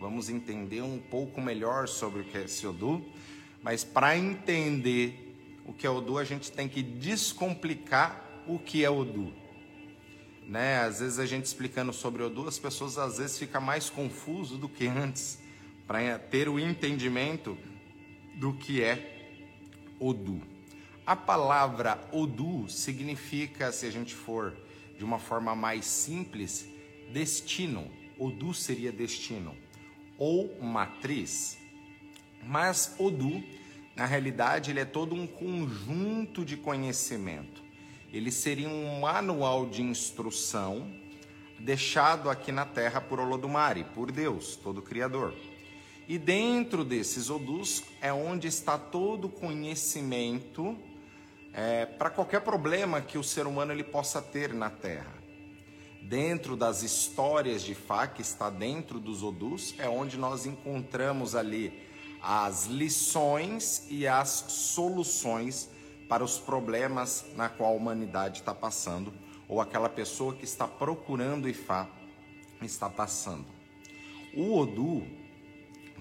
vamos entender um pouco melhor sobre o que é esse Odu, mas para entender o que é Odu, a gente tem que descomplicar o que é Odu. Né? Às vezes a gente explicando sobre Odu, as pessoas às vezes ficam mais confuso do que antes, para ter o entendimento do que é Odu. A palavra Odu significa, se a gente for de uma forma mais simples, destino. Odu seria destino ou matriz. Mas Odu, na realidade, ele é todo um conjunto de conhecimento. Ele seria um manual de instrução deixado aqui na terra por Olodumare, por Deus, todo criador. E dentro desses Odus é onde está todo o conhecimento é, para qualquer problema que o ser humano ele possa ter na Terra. Dentro das histórias de Fá, que está dentro dos Odus, é onde nós encontramos ali as lições e as soluções para os problemas na qual a humanidade está passando, ou aquela pessoa que está procurando Ifá está passando. O Odu,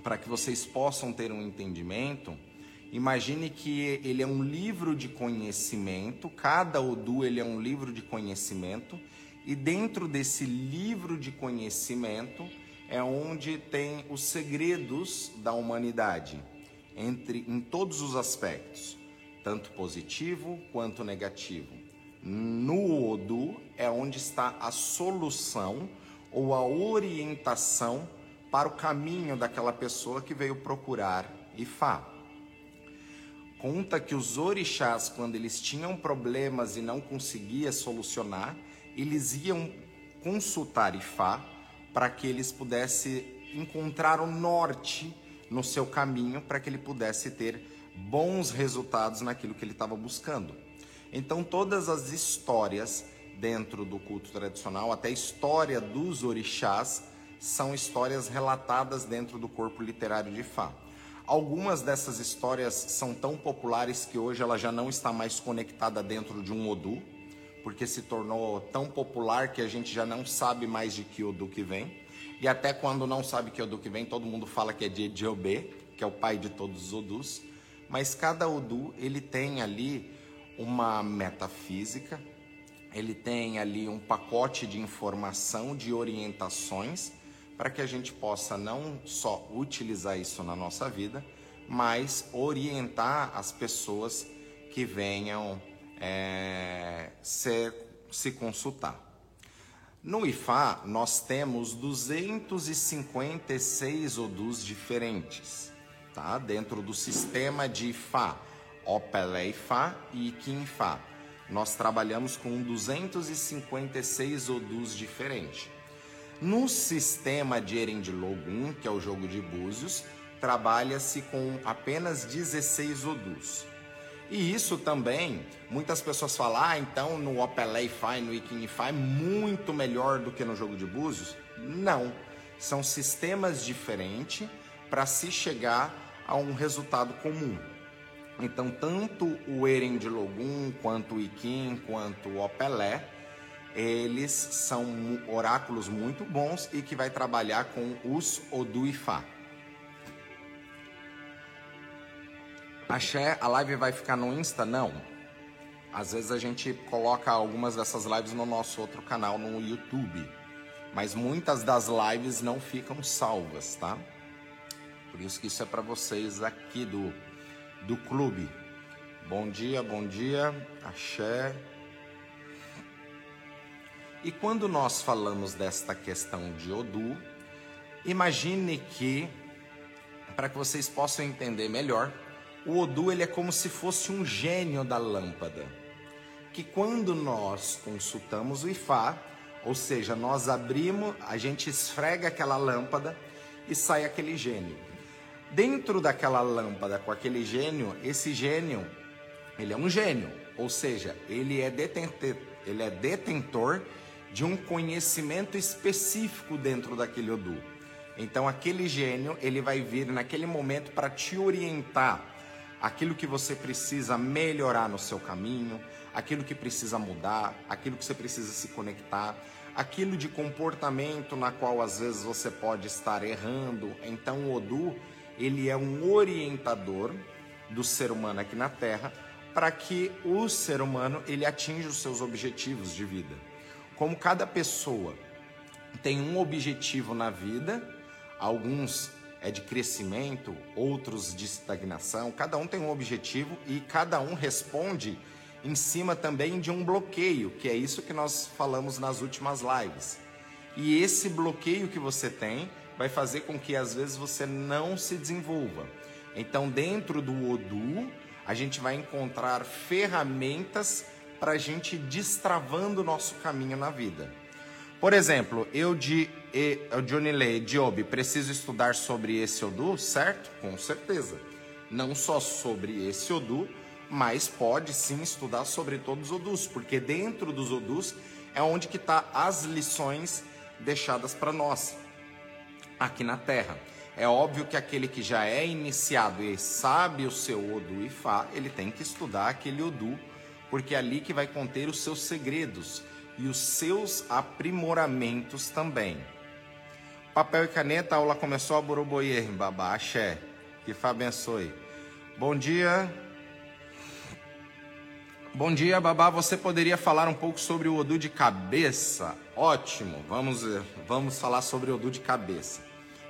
para que vocês possam ter um entendimento, Imagine que ele é um livro de conhecimento, cada Odu ele é um livro de conhecimento, e dentro desse livro de conhecimento é onde tem os segredos da humanidade, entre em todos os aspectos, tanto positivo quanto negativo. No Odu é onde está a solução ou a orientação para o caminho daquela pessoa que veio procurar Ifá. Conta que os orixás, quando eles tinham problemas e não conseguiam solucionar, eles iam consultar Ifá para que eles pudessem encontrar o norte no seu caminho para que ele pudesse ter bons resultados naquilo que ele estava buscando. Então, todas as histórias dentro do culto tradicional, até a história dos orixás, são histórias relatadas dentro do corpo literário de Fá. Algumas dessas histórias são tão populares que hoje ela já não está mais conectada dentro de um Odu, porque se tornou tão popular que a gente já não sabe mais de que Odu que vem. E até quando não sabe que Odu que vem, todo mundo fala que é de Ejiobê, que é o pai de todos os Odus. Mas cada Odu, ele tem ali uma metafísica, ele tem ali um pacote de informação, de orientações, para que a gente possa não só utilizar isso na nossa vida, mas orientar as pessoas que venham é, ser, se consultar. No IFA, nós temos 256 odus diferentes, tá? Dentro do sistema de IFA, Opelé IFA e IFA. Nós trabalhamos com 256 odus diferentes. No sistema de Erendilogum, que é o jogo de búzios, trabalha-se com apenas 16 odus. E isso também, muitas pessoas falam, ah, então no Opelay-Fi, no Ikinify, muito melhor do que no jogo de búzios. Não, são sistemas diferentes para se chegar a um resultado comum. Então, tanto o Erendilogum, quanto o Ikin, quanto o Opelé, eles são oráculos muito bons e que vai trabalhar com os Oduifá. Axé, a live vai ficar no Insta? Não. Às vezes a gente coloca algumas dessas lives no nosso outro canal no YouTube. Mas muitas das lives não ficam salvas, tá? Por isso que isso é para vocês aqui do, do clube. Bom dia, bom dia. Axé. E quando nós falamos desta questão de Odu, imagine que, para que vocês possam entender melhor, o Odu ele é como se fosse um gênio da lâmpada. Que quando nós consultamos o Ifá, ou seja, nós abrimos, a gente esfrega aquela lâmpada e sai aquele gênio. Dentro daquela lâmpada com aquele gênio, esse gênio, ele é um gênio, ou seja, ele é detentor, ele é detentor de um conhecimento específico dentro daquele Odu. Então aquele gênio, ele vai vir naquele momento para te orientar aquilo que você precisa melhorar no seu caminho, aquilo que precisa mudar, aquilo que você precisa se conectar, aquilo de comportamento na qual às vezes você pode estar errando. Então o Odu, ele é um orientador do ser humano aqui na Terra para que o ser humano ele atinja os seus objetivos de vida. Como cada pessoa tem um objetivo na vida, alguns é de crescimento, outros de estagnação, cada um tem um objetivo e cada um responde em cima também de um bloqueio, que é isso que nós falamos nas últimas lives. E esse bloqueio que você tem vai fazer com que às vezes você não se desenvolva. Então, dentro do Odu, a gente vai encontrar ferramentas para a gente destravando o nosso caminho na vida. Por exemplo, eu de Johnny Lee, Diobe, preciso estudar sobre esse Odu, certo? Com certeza. Não só sobre esse Odu, mas pode sim estudar sobre todos os Odus, porque dentro dos Odus é onde que está as lições deixadas para nós aqui na Terra. É óbvio que aquele que já é iniciado e sabe o seu Odu e Fá, ele tem que estudar aquele Odu, porque é ali que vai conter os seus segredos e os seus aprimoramentos também. Papel e caneta, aula começou a boroboyer, babá, axé. Que Fá abençoe. Bom dia. Bom dia, Babá. Você poderia falar um pouco sobre o Odu de cabeça? Ótimo. Vamos, vamos falar sobre o Odu de cabeça.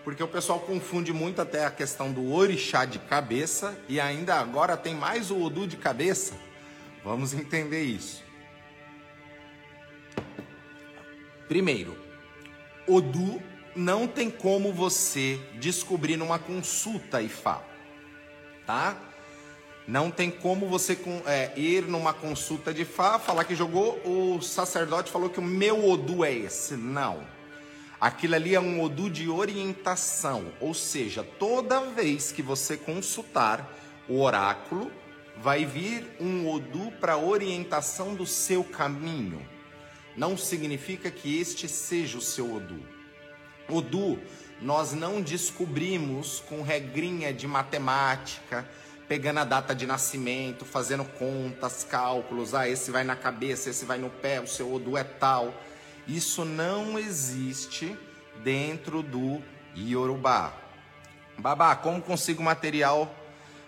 Porque o pessoal confunde muito até a questão do orixá de cabeça e ainda agora tem mais o Odu de cabeça. Vamos entender isso. Primeiro, Odu não tem como você descobrir numa consulta Ifá, tá? Não tem como você é, ir numa consulta de Fá, falar que jogou, o sacerdote falou que o meu Odu é esse. Não. Aquilo ali é um Odu de orientação, ou seja, toda vez que você consultar o oráculo, vai vir um Odu para orientação do seu caminho. Não significa que este seja o seu Odu. Odu nós não descobrimos com regrinha de matemática, pegando a data de nascimento, fazendo contas, cálculos, ah, esse vai na cabeça, esse vai no pé, o seu Odu é tal. Isso não existe dentro do Yorubá. Babá, como consigo material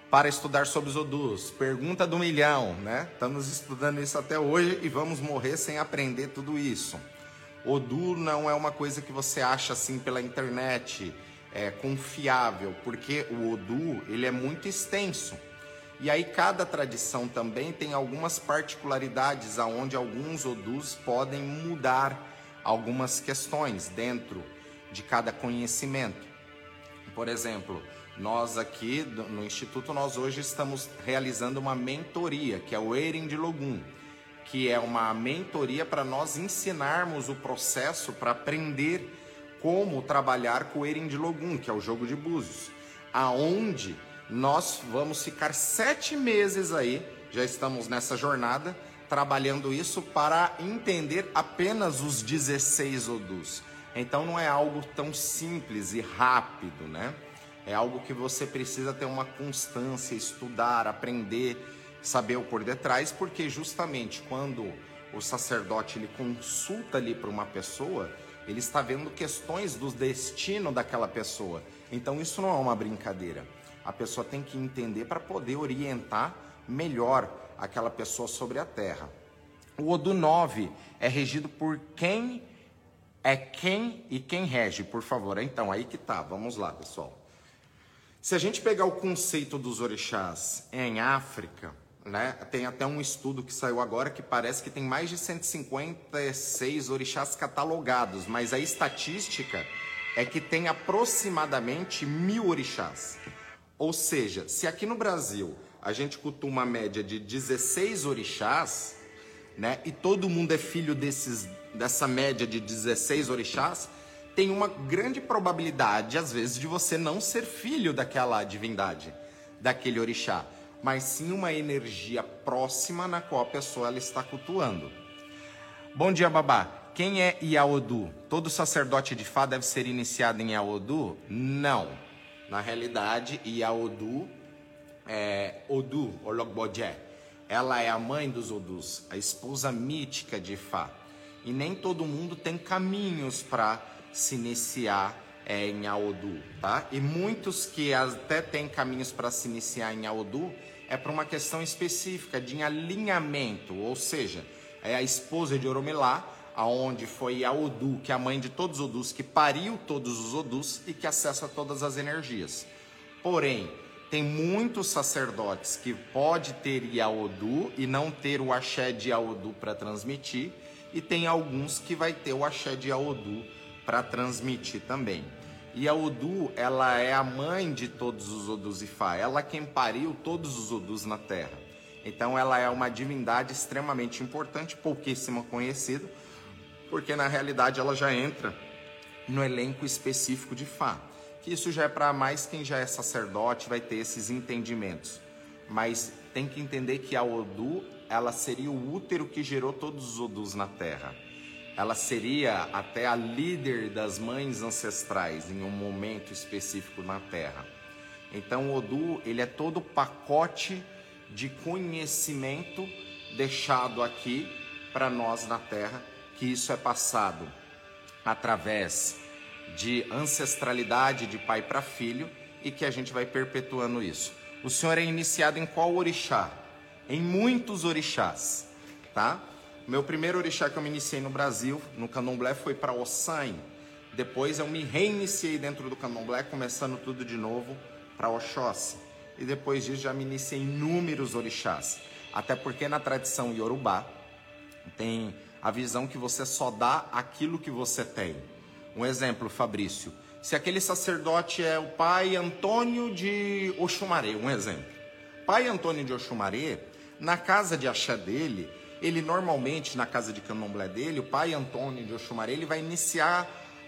para estudar sobre os Odus? Pergunta do milhão, né? Estamos estudando isso até hoje e vamos morrer sem aprender tudo isso. Odu não é uma coisa que você acha assim pela internet é, confiável, porque o Odu ele é muito extenso. E aí cada tradição também tem algumas particularidades aonde alguns Odus podem mudar algumas questões dentro de cada conhecimento. Por exemplo, nós aqui no Instituto, nós hoje estamos realizando uma mentoria, que é o Erin de Logum, que é uma mentoria para nós ensinarmos o processo para aprender como trabalhar com o Erin de que é o jogo de búzios, aonde nós vamos ficar sete meses aí, já estamos nessa jornada, trabalhando isso para entender apenas os 16 Odus. Então não é algo tão simples e rápido, né? É algo que você precisa ter uma constância, estudar, aprender, saber o por detrás, porque justamente quando o sacerdote ele consulta ali para uma pessoa, ele está vendo questões do destino daquela pessoa. Então isso não é uma brincadeira. A pessoa tem que entender para poder orientar melhor aquela pessoa sobre a terra. O Odu 9 é regido por quem é quem e quem rege, por favor. Então, aí que tá. Vamos lá, pessoal. Se a gente pegar o conceito dos orixás em África, né? Tem até um estudo que saiu agora que parece que tem mais de 156 orixás catalogados, mas a estatística é que tem aproximadamente mil orixás. Ou seja, se aqui no Brasil a gente cultua uma média de 16 orixás, né? E todo mundo é filho desses, dessa média de 16 orixás, tem uma grande probabilidade, às vezes, de você não ser filho daquela divindade, daquele orixá mas sim uma energia próxima na qual a pessoa ela está cultuando. Bom dia, babá. Quem é Iaodu? Todo sacerdote de Fá deve ser iniciado em Iaodu? Não. Na realidade, Iaodu é Odu, Ologbodje. Ela é a mãe dos Odus, a esposa mítica de Fá. E nem todo mundo tem caminhos para se iniciar é, em Aodu, tá? E muitos que até têm caminhos para se iniciar em Aodu é para uma questão específica de alinhamento, ou seja, é a esposa de Oromilá, aonde foi a Odu, que é a mãe de todos os Odus, que pariu todos os Odus e que acessa todas as energias. Porém, tem muitos sacerdotes que pode ter Yaodu e não ter o axé de Yaodu para transmitir, e tem alguns que vai ter o axé de Yaodu para transmitir também. E a Odu, ela é a mãe de todos os Odus Ifá, ela quem pariu todos os Odus na Terra. Então ela é uma divindade extremamente importante, pouquíssimo conhecida, porque na realidade ela já entra no elenco específico de Fá que isso já é para mais quem já é sacerdote, vai ter esses entendimentos. Mas tem que entender que a Odu, ela seria o útero que gerou todos os Odus na Terra. Ela seria até a líder das mães ancestrais em um momento específico na Terra. Então Odu, ele é todo o pacote de conhecimento deixado aqui para nós na Terra, que isso é passado através de ancestralidade de pai para filho e que a gente vai perpetuando isso. O senhor é iniciado em qual orixá? Em muitos orixás, tá? Meu primeiro orixá que eu me iniciei no Brasil, no candomblé, foi para Ossain. Depois eu me reiniciei dentro do candomblé, começando tudo de novo para Oxóssi. E depois disso já me iniciei em inúmeros orixás. Até porque na tradição iorubá tem a visão que você só dá aquilo que você tem. Um exemplo, Fabrício. Se aquele sacerdote é o pai Antônio de Oxumaré, um exemplo. Pai Antônio de Oxumaré, na casa de axé dele, ele normalmente, na casa de candomblé dele, o pai Antônio de Oxumaré, ele vai iniciar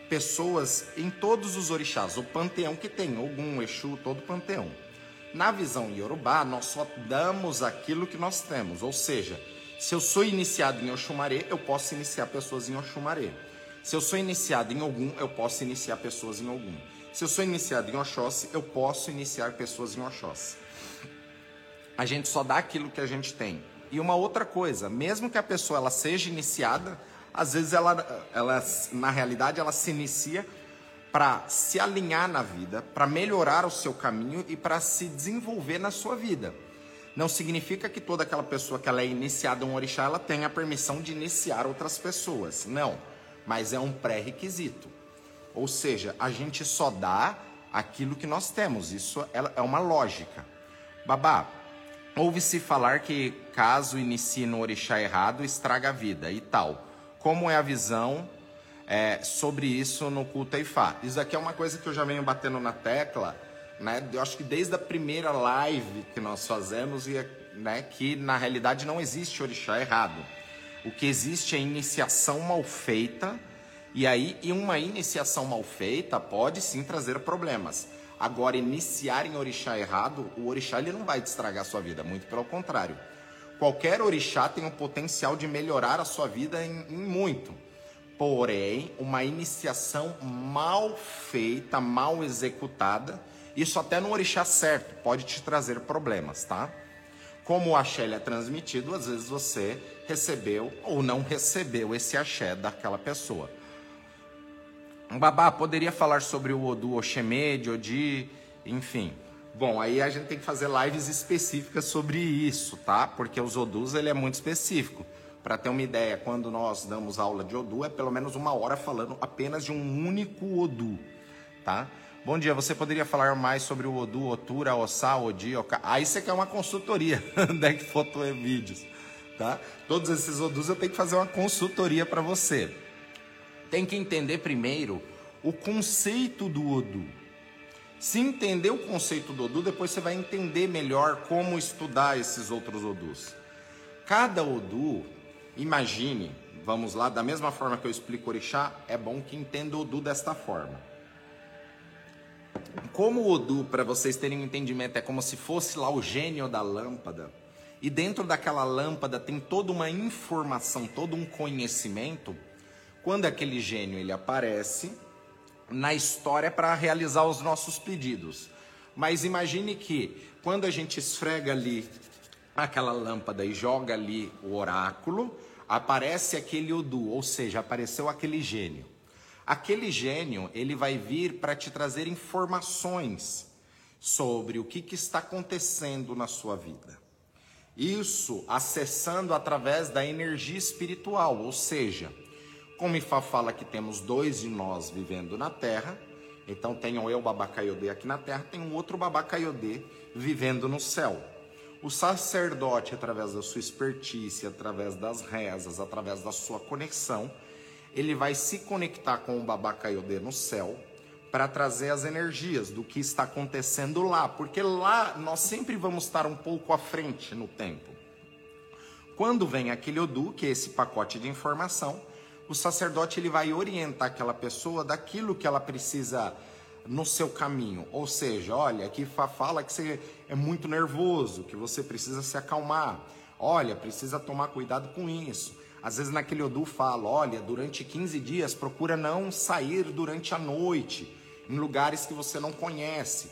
pessoas em todos os orixás, o panteão que tem, Ogum, Exu, todo o panteão. Na visão iorubá, nós só damos aquilo que nós temos, ou seja, se eu sou iniciado em Oxumaré, eu posso iniciar pessoas em Oxumaré. Se eu sou iniciado em algum, eu posso iniciar pessoas em algum. Se eu sou iniciado em Oxóssi, eu posso iniciar pessoas em Oxóssi. A gente só dá aquilo que a gente tem. E uma outra coisa, mesmo que a pessoa ela seja iniciada, às vezes ela, ela na realidade, ela se inicia para se alinhar na vida, para melhorar o seu caminho e para se desenvolver na sua vida. Não significa que toda aquela pessoa que ela é iniciada em um orixá, ela tenha a permissão de iniciar outras pessoas. Não mas é um pré-requisito. Ou seja, a gente só dá aquilo que nós temos. Isso é, é uma lógica. Babá, ouve-se falar que caso inicie no orixá errado, estraga a vida e tal. Como é a visão é, sobre isso no culto Ifá? Isso aqui é uma coisa que eu já venho batendo na tecla, né? Eu acho que desde a primeira live que nós fazemos, e, né, que na realidade não existe orixá errado. O que existe é iniciação mal feita, e aí e uma iniciação mal feita pode sim trazer problemas. Agora, iniciar em orixá errado, o orixá ele não vai te estragar a sua vida, muito pelo contrário. Qualquer orixá tem o potencial de melhorar a sua vida em, em muito. Porém, uma iniciação mal feita, mal executada, isso até no orixá certo pode te trazer problemas, tá? Como o axé é transmitido, às vezes você recebeu ou não recebeu esse axé daquela pessoa. Um babá poderia falar sobre o Odu Oxemede, Odi, enfim. Bom, aí a gente tem que fazer lives específicas sobre isso, tá? Porque os Odus ele é muito específico. Para ter uma ideia, quando nós damos aula de Odu, é pelo menos uma hora falando apenas de um único Odu, tá? Bom dia, você poderia falar mais sobre o Odu, Otura, Ossá, Odi, Oka? Aí você quer uma consultoria, deck foto e vídeos, tá? Todos esses Odus eu tenho que fazer uma consultoria para você. Tem que entender primeiro o conceito do Odu. Se entender o conceito do Odu, depois você vai entender melhor como estudar esses outros Odus. Cada Odu, imagine, vamos lá, da mesma forma que eu explico Orixá, é bom que entenda o Odu desta forma. Como o Odu, para vocês terem um entendimento, é como se fosse lá o gênio da lâmpada, e dentro daquela lâmpada tem toda uma informação, todo um conhecimento, quando aquele gênio ele aparece na história para realizar os nossos pedidos. Mas imagine que quando a gente esfrega ali aquela lâmpada e joga ali o oráculo, aparece aquele Odu, ou seja, apareceu aquele gênio. Aquele gênio, ele vai vir para te trazer informações sobre o que, que está acontecendo na sua vida. Isso acessando através da energia espiritual, ou seja, como Ifá fala que temos dois de nós vivendo na Terra, então tem o eu Babacaiodê aqui na Terra, tem um outro Babacaiodê vivendo no céu. O sacerdote, através da sua expertise, através das rezas, através da sua conexão, ele vai se conectar com o Babacaiodê no céu para trazer as energias do que está acontecendo lá, porque lá nós sempre vamos estar um pouco à frente no tempo. Quando vem aquele Odu, que é esse pacote de informação, o sacerdote ele vai orientar aquela pessoa daquilo que ela precisa no seu caminho. Ou seja, olha, aqui fala que você é muito nervoso, que você precisa se acalmar. Olha, precisa tomar cuidado com isso. Às vezes naquele Odu fala, olha, durante 15 dias procura não sair durante a noite em lugares que você não conhece.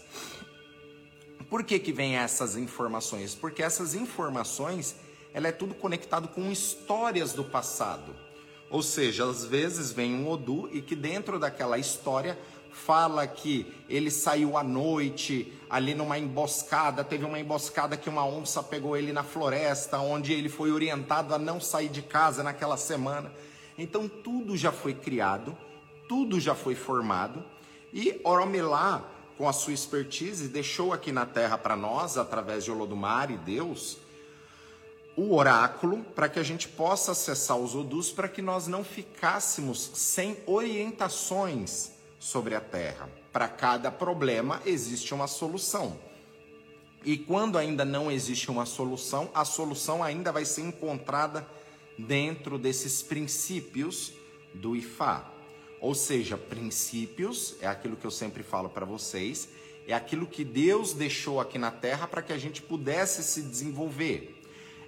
Por que que vem essas informações? Porque essas informações, ela é tudo conectado com histórias do passado. Ou seja, às vezes vem um Odu e que dentro daquela história fala que ele saiu à noite ali numa emboscada, teve uma emboscada que uma onça pegou ele na floresta, onde ele foi orientado a não sair de casa naquela semana. Então tudo já foi criado, tudo já foi formado e Oromelá, com a sua expertise, deixou aqui na terra para nós, através de Olodumare, Deus, o oráculo para que a gente possa acessar os Odus para que nós não ficássemos sem orientações sobre a terra. Para cada problema existe uma solução. E quando ainda não existe uma solução, a solução ainda vai ser encontrada dentro desses princípios do Ifá. Ou seja, princípios é aquilo que eu sempre falo para vocês, é aquilo que Deus deixou aqui na terra para que a gente pudesse se desenvolver.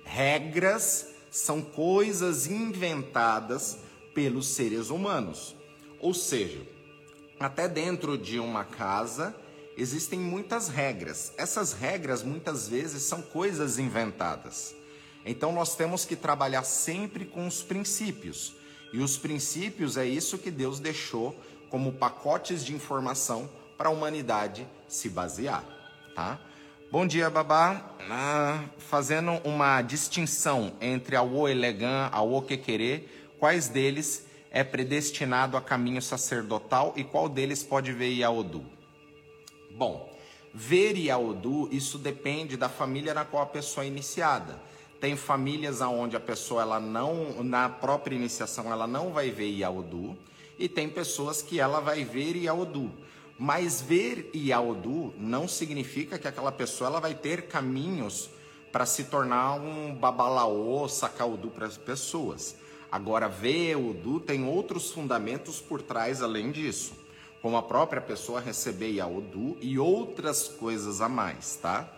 Regras são coisas inventadas pelos seres humanos. Ou seja, até dentro de uma casa existem muitas regras. Essas regras muitas vezes são coisas inventadas. Então nós temos que trabalhar sempre com os princípios. E os princípios é isso que Deus deixou como pacotes de informação para a humanidade se basear, tá? Bom dia, Babá. Ah, fazendo uma distinção entre a O Elegant, a O Quequerê, quais deles é predestinado a caminho sacerdotal e qual deles pode ver Iaodu? Bom, ver Iaodu, isso depende da família na qual a pessoa é iniciada. Tem famílias onde a pessoa ela não, na própria iniciação, ela não vai ver Iaodu, e tem pessoas que ela vai ver Iaodu. Mas ver Iaodu não significa que aquela pessoa ela vai ter caminhos para se tornar um babalaô, sacaudu para as pessoas. Agora, ver Udu tem outros fundamentos por trás além disso, como a própria pessoa receber Yaodu e outras coisas a mais, tá?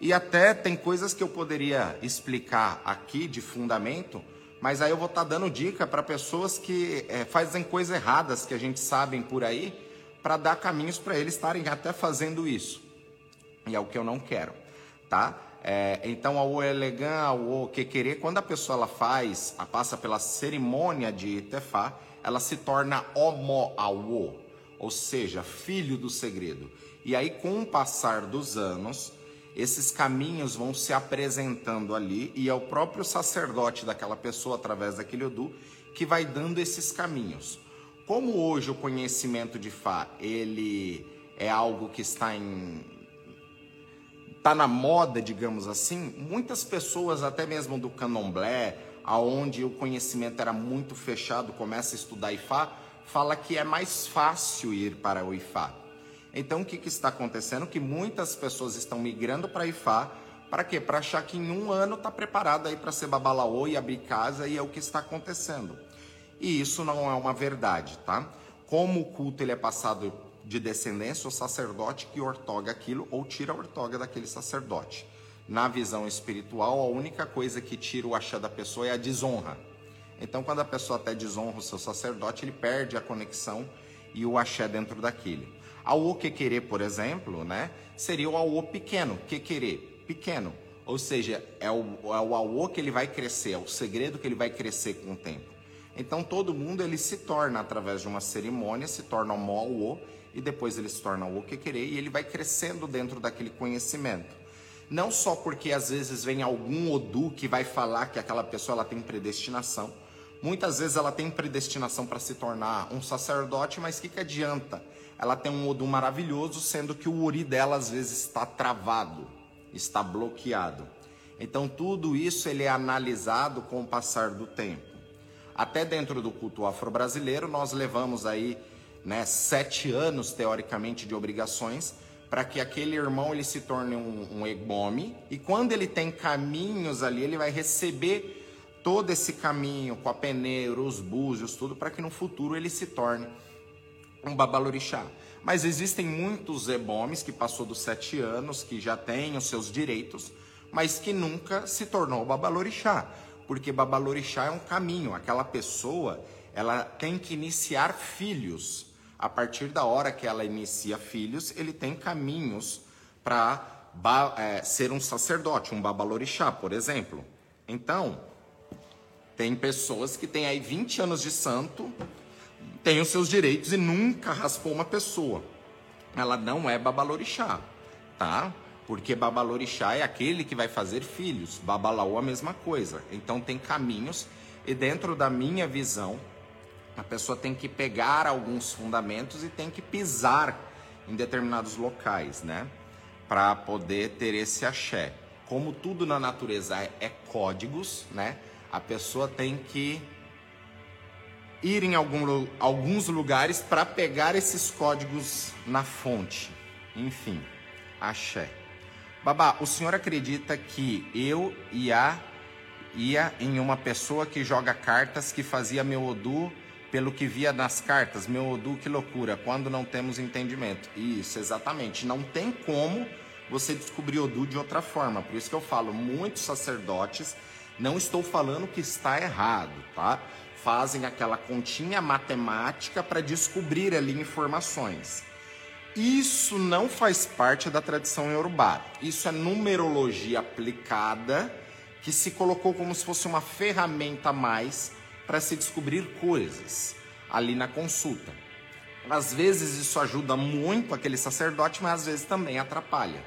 E até tem coisas que eu poderia explicar aqui de fundamento, mas aí eu vou estar tá dando dica para pessoas que é, fazem coisas erradas que a gente sabe por aí, para dar caminhos para eles estarem até fazendo isso. E é o que eu não quero, tá? É, então, a o elegant, o que querer, quando a pessoa ela faz, a passa pela cerimônia de Tefá, ela se torna homo awo, ou seja, filho do segredo. E aí, com o passar dos anos, esses caminhos vão se apresentando ali e é o próprio sacerdote daquela pessoa, através daquele Odu, que vai dando esses caminhos. Como hoje o conhecimento de Fá, ele é algo que está em está na moda, digamos assim, muitas pessoas, até mesmo do candomblé, aonde o conhecimento era muito fechado, começa a estudar Ifá, fala que é mais fácil ir para o Ifá. Então, o que, que está acontecendo? Que muitas pessoas estão migrando para Ifá, para quê? Para achar que em um ano está preparado aí para ser babalaô e abrir casa, e é o que está acontecendo. E isso não é uma verdade, tá? Como o culto ele é passado de descendência o sacerdote que ortoga aquilo ou tira a ortoga daquele sacerdote. Na visão espiritual, a única coisa que tira o axé da pessoa é a desonra. Então, quando a pessoa até desonra o seu sacerdote, ele perde a conexão e o axé dentro daquele. A o que querer, por exemplo, né, seria o aô pequeno, que querer, pequeno. Ou seja, é o, é o que ele vai crescer, é o segredo que ele vai crescer com o tempo. Então todo mundo ele se torna através de uma cerimônia, se torna Moauô e depois ele se torna o que querer e ele vai crescendo dentro daquele conhecimento. Não só porque às vezes vem algum Odu que vai falar que aquela pessoa ela tem predestinação. Muitas vezes ela tem predestinação para se tornar um sacerdote, mas o que, que adianta? Ela tem um Odu maravilhoso, sendo que o Ori dela às vezes está travado, está bloqueado. Então tudo isso ele é analisado com o passar do tempo. Até dentro do culto afro-brasileiro, nós levamos aí né, sete anos, teoricamente, de obrigações, para que aquele irmão ele se torne um, um egome, e quando ele tem caminhos ali, ele vai receber todo esse caminho com a peneira, os búzios, tudo, para que no futuro ele se torne um babalorixá. Mas existem muitos ebomes que passou dos sete anos, que já têm os seus direitos, mas que nunca se tornou babalorixá, porque babalorixá é um caminho, aquela pessoa ela tem que iniciar filhos, a partir da hora que ela inicia filhos, ele tem caminhos para é, ser um sacerdote, um babalorixá, por exemplo. Então, tem pessoas que têm aí 20 anos de santo, tem os seus direitos e nunca raspou uma pessoa. Ela não é babalorixá, tá? Porque babalorixá é aquele que vai fazer filhos, babalaú a mesma coisa. Então tem caminhos e dentro da minha visão, a pessoa tem que pegar alguns fundamentos e tem que pisar em determinados locais, né? Para poder ter esse axé. Como tudo na natureza é, é códigos, né? A pessoa tem que ir em algum, alguns lugares para pegar esses códigos na fonte. Enfim, axé. Babá, o senhor acredita que eu ia, ia em uma pessoa que joga cartas que fazia meu Odu pelo que via nas cartas, meu Odu, que loucura, quando não temos entendimento. Isso, exatamente. Não tem como você descobrir Odu de outra forma. Por isso que eu falo, muitos sacerdotes, não estou falando que está errado, tá? Fazem aquela continha matemática para descobrir ali informações. Isso não faz parte da tradição iorubá. Isso é numerologia aplicada que se colocou como se fosse uma ferramenta a mais para se descobrir coisas ali na consulta. Às vezes isso ajuda muito aquele sacerdote, mas às vezes também atrapalha,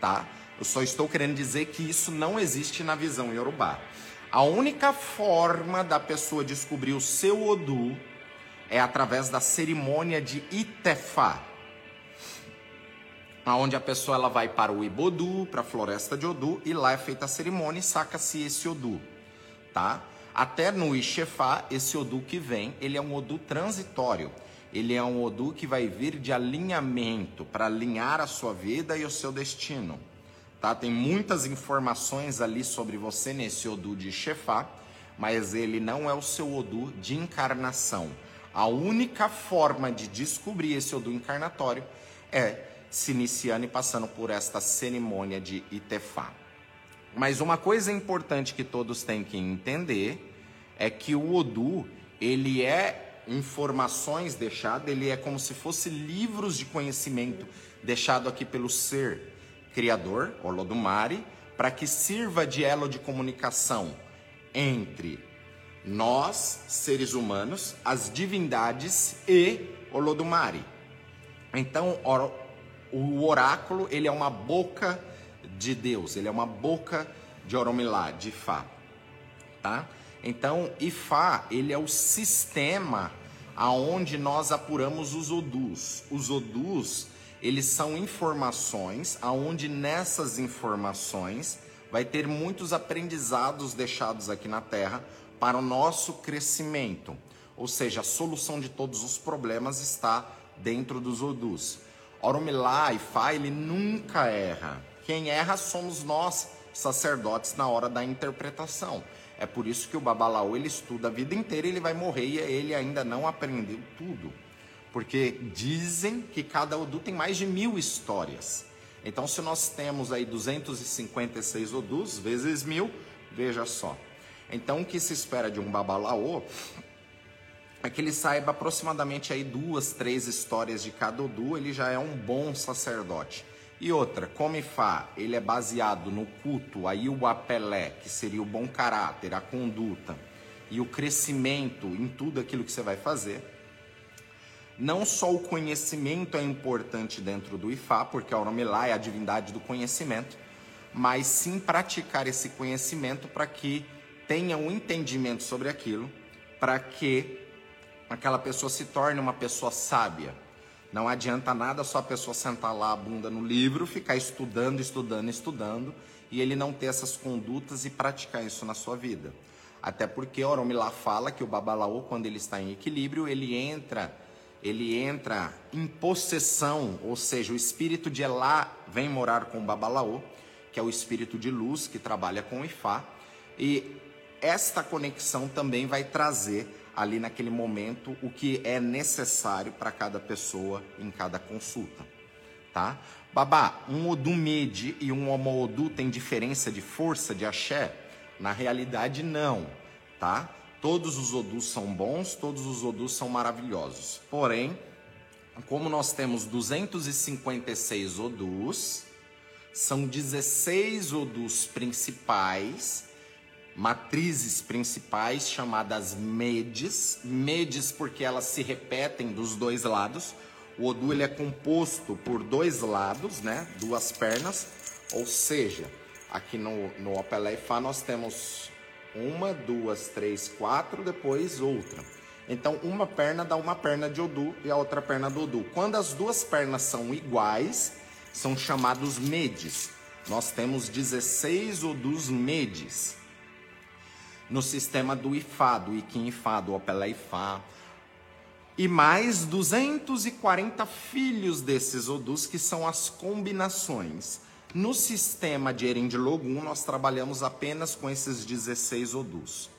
tá? Eu só estou querendo dizer que isso não existe na visão iorubá. A única forma da pessoa descobrir o seu Odu é através da cerimônia de Itefá, onde a pessoa ela vai para o Ibodu, para a floresta de Odu, e lá é feita a cerimônia e saca-se esse Odu, tá? Até no Ixefá, esse Odu que vem, ele é um Odu transitório. Ele é um Odu que vai vir de alinhamento, para alinhar a sua vida e o seu destino. Tá? Tem muitas informações ali sobre você nesse Odu de Ixefá, mas ele não é o seu Odu de encarnação. A única forma de descobrir esse Odu encarnatório é se iniciando e passando por esta cerimônia de Itefá. Mas uma coisa importante que todos têm que entender é que o Odu, ele é informações deixadas, ele é como se fosse livros de conhecimento deixado aqui pelo ser criador, Olodumare, para que sirva de elo de comunicação entre nós, seres humanos, as divindades e Olodumare. Então, o oráculo, ele é uma boca de Deus, ele é uma boca de Oromilá, de Fá, tá? Então, Ifá, ele é o sistema aonde nós apuramos os odus. Os odus, eles são informações aonde nessas informações vai ter muitos aprendizados deixados aqui na Terra para o nosso crescimento. Ou seja, a solução de todos os problemas está dentro dos odus. Oromilá e Fá, ele nunca erra. Quem erra somos nós, sacerdotes, na hora da interpretação. É por isso que o Babalaô ele estuda a vida inteira e ele vai morrer e ele ainda não aprendeu tudo. Porque dizem que cada Odu tem mais de mil histórias. Então, se nós temos aí 256 Odus vezes mil, veja só. Então, o que se espera de um Babalaô é que ele saiba aproximadamente aí duas, três histórias de cada Odu, ele já é um bom sacerdote. E outra, como Ifá, ele é baseado no culto, o apelé, que seria o bom caráter, a conduta e o crescimento em tudo aquilo que você vai fazer. Não só o conhecimento é importante dentro do Ifá, porque a Oromilá é a divindade do conhecimento, mas sim praticar esse conhecimento para que tenha um entendimento sobre aquilo, para que aquela pessoa se torne uma pessoa sábia não adianta nada só a pessoa sentar lá a bunda no livro, ficar estudando, estudando, estudando, e ele não ter essas condutas e praticar isso na sua vida. Até porque Oromilá fala que o Babalaô, quando ele está em equilíbrio, ele entra, ele entra em possessão, ou seja, o espírito de Elá vem morar com o Babalaô, que é o espírito de luz que trabalha com o Ifá, e esta conexão também vai trazer ali naquele momento o que é necessário para cada pessoa em cada consulta, tá? Babá, um Odu Medi e um Homo Odu tem diferença de força de axé? Na realidade, não, tá? Todos os Odus são bons, todos os Odus são maravilhosos. Porém, como nós temos 256 Odus, são 16 Odus principais matrizes principais chamadas medes, medes porque elas se repetem dos dois lados. O Odu ele é composto por dois lados, né? Duas pernas, ou seja, aqui no, no Opelé Fá nós temos uma, duas, três, quatro, depois outra. Então, uma perna dá uma perna de Odu e a outra perna do Odu. Quando as duas pernas são iguais, são chamados medes. Nós temos 16 Odus medes no sistema do IFA, do Ikin IFA, do Opelé IFA. E mais 240 filhos desses Odus, que são as combinações. No sistema de Erendilogum, nós trabalhamos apenas com esses 16 Odus.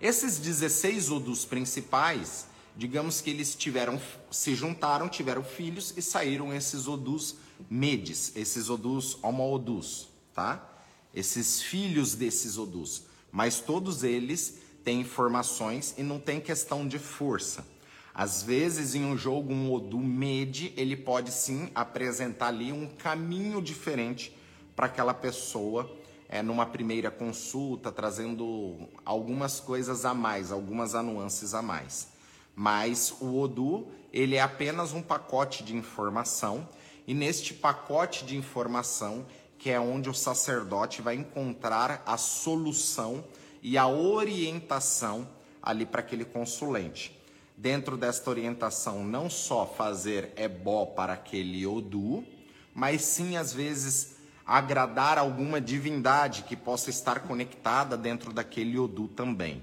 Esses 16 Odus principais, digamos que eles tiveram, se juntaram, tiveram filhos e saíram esses Odus Medes, esses Odus Homo-Odus, tá? Esses filhos desses Odus mas todos eles têm informações e não tem questão de força. Às vezes, em um jogo, um Odu Medi, ele pode sim apresentar ali um caminho diferente para aquela pessoa é, numa primeira consulta, trazendo algumas coisas a mais, algumas nuances a mais. Mas o Odu, ele é apenas um pacote de informação, e neste pacote de informação que é onde o sacerdote vai encontrar a solução e a orientação ali para aquele consulente. Dentro desta orientação, não só fazer ebó para aquele Odu, mas sim, às vezes, agradar alguma divindade que possa estar conectada dentro daquele Odu também.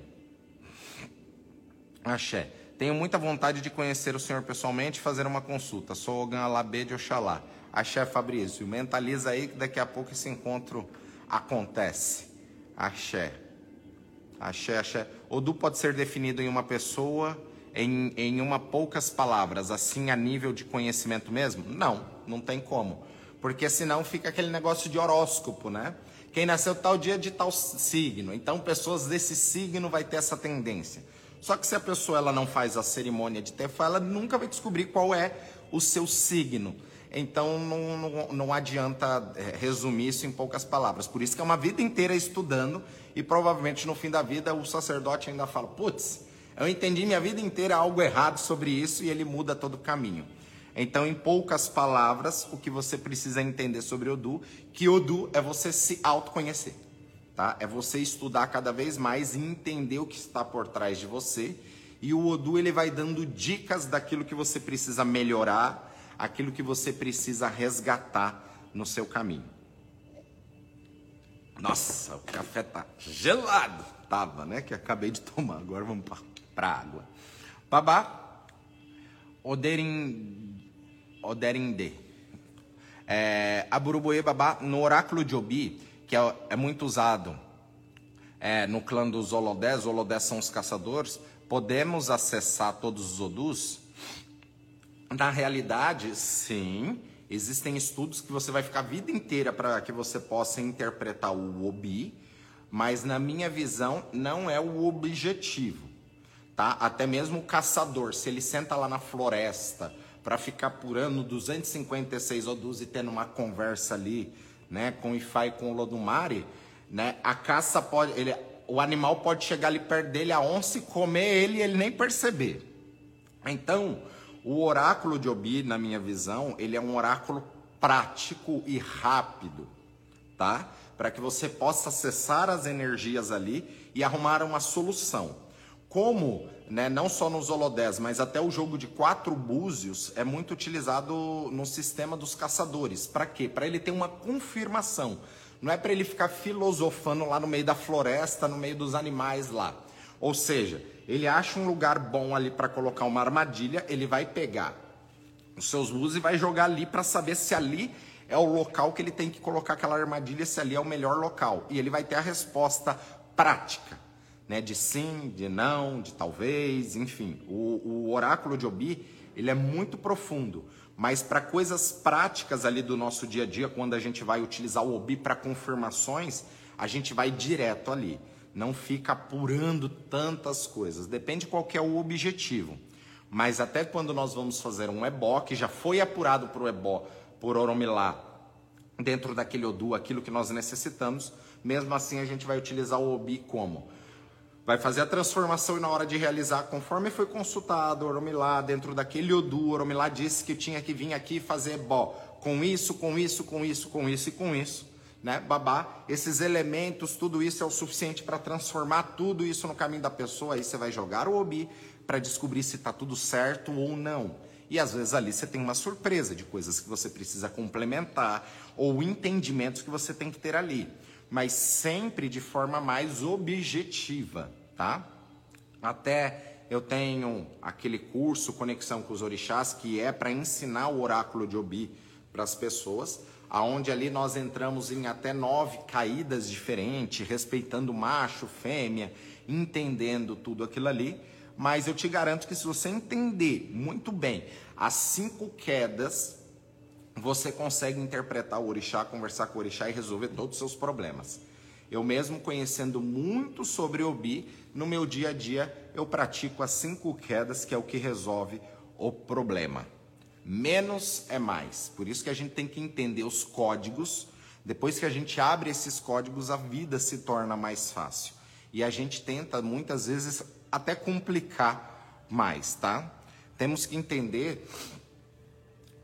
Axé. Tenho muita vontade de conhecer o senhor pessoalmente e fazer uma consulta. Sou Ogan Alabê de Oxalá. Axé Fabrício, mentaliza aí que daqui a pouco esse encontro acontece. Axé. Axé, axé. Odu pode ser definido em uma pessoa, em, em uma poucas palavras, assim a nível de conhecimento mesmo? Não, não tem como. Porque senão fica aquele negócio de horóscopo, né? Quem nasceu tal dia de tal signo. Então, pessoas desse signo vai ter essa tendência. Só que se a pessoa ela não faz a cerimônia de Tefá, ela nunca vai descobrir qual é o seu signo. Então não, não, não adianta é, resumir isso em poucas palavras. Por isso que é uma vida inteira estudando e provavelmente no fim da vida o sacerdote ainda fala: putz, eu entendi minha vida inteira algo errado sobre isso e ele muda todo o caminho. Então, em poucas palavras, o que você precisa entender sobre Odu, que Odu é você se autoconhecer, tá? É você estudar cada vez mais e entender o que está por trás de você. E o Odu ele vai dando dicas daquilo que você precisa melhorar, aquilo que você precisa resgatar no seu caminho. Nossa, o café tá gelado. Tava, né? Que acabei de tomar. Agora vamos para água. Babá, Oderin, Oderinde. É, Aburuboê Babá, no oráculo de Obi, que é, é muito usado é, no clã dos Olodés, Olodés são os caçadores, podemos acessar todos os Odus? Na realidade, sim, existem estudos que você vai ficar a vida inteira para que você possa interpretar o obi, mas na minha visão não é o objetivo, tá? Até mesmo o caçador, se ele senta lá na floresta para ficar por ano 256 odus e tendo uma conversa ali, né, com o Ifá e com o Lodumare, né, a caça pode, ele, o animal pode chegar ali perto dele, a onça, e comer ele e ele nem perceber. Então, o oráculo de Obi, na minha visão, ele é um oráculo prático e rápido, tá? Para que você possa acessar as energias ali e arrumar uma solução. Como, né, não só nos holodés, mas até o jogo de quatro búzios é muito utilizado no sistema dos caçadores. Para quê? Para ele ter uma confirmação. Não é para ele ficar filosofando lá no meio da floresta, no meio dos animais lá. Ou seja, ele acha um lugar bom ali para colocar uma armadilha, ele vai pegar os seus luzes e vai jogar ali para saber se ali é o local que ele tem que colocar aquela armadilha, se ali é o melhor local. E ele vai ter a resposta prática, né? De sim, de não, de talvez, enfim. O, o oráculo de Obi, ele é muito profundo. Mas para coisas práticas ali do nosso dia a dia, quando a gente vai utilizar o Obi para confirmações, a gente vai direto ali não fica apurando tantas coisas. Depende qual é o objetivo. Mas até quando nós vamos fazer um ebó, que já foi apurado por ebó, por oromilá, dentro daquele odu, aquilo que nós necessitamos, mesmo assim a gente vai utilizar o obi como? Vai fazer a transformação e na hora de realizar, conforme foi consultado, oromilá, dentro daquele odu, oromilá disse que tinha que vir aqui fazer ebó, com isso, com isso, com isso, com isso e com isso né, babá, esses elementos, tudo isso é o suficiente para transformar tudo isso no caminho da pessoa. Aí você vai jogar o obi para descobrir se está tudo certo ou não. E às vezes ali você tem uma surpresa de coisas que você precisa complementar ou entendimentos que você tem que ter ali, mas sempre de forma mais objetiva, tá? Até eu tenho aquele curso Conexão com os Orixás que é para ensinar o oráculo de Obi para as pessoas aonde ali nós entramos em até nove caídas diferentes, respeitando macho, fêmea, entendendo tudo aquilo ali. Mas eu te garanto que se você entender muito bem as cinco quedas, você consegue interpretar o orixá, conversar com o orixá e resolver todos os seus problemas. Eu mesmo conhecendo muito sobre Obi, no meu dia a dia eu pratico as cinco quedas, que é o que resolve o problema. Menos é mais. Por isso que a gente tem que entender os códigos. Depois que a gente abre esses códigos, a vida se torna mais fácil. E a gente tenta muitas vezes até complicar mais, tá? Temos que entender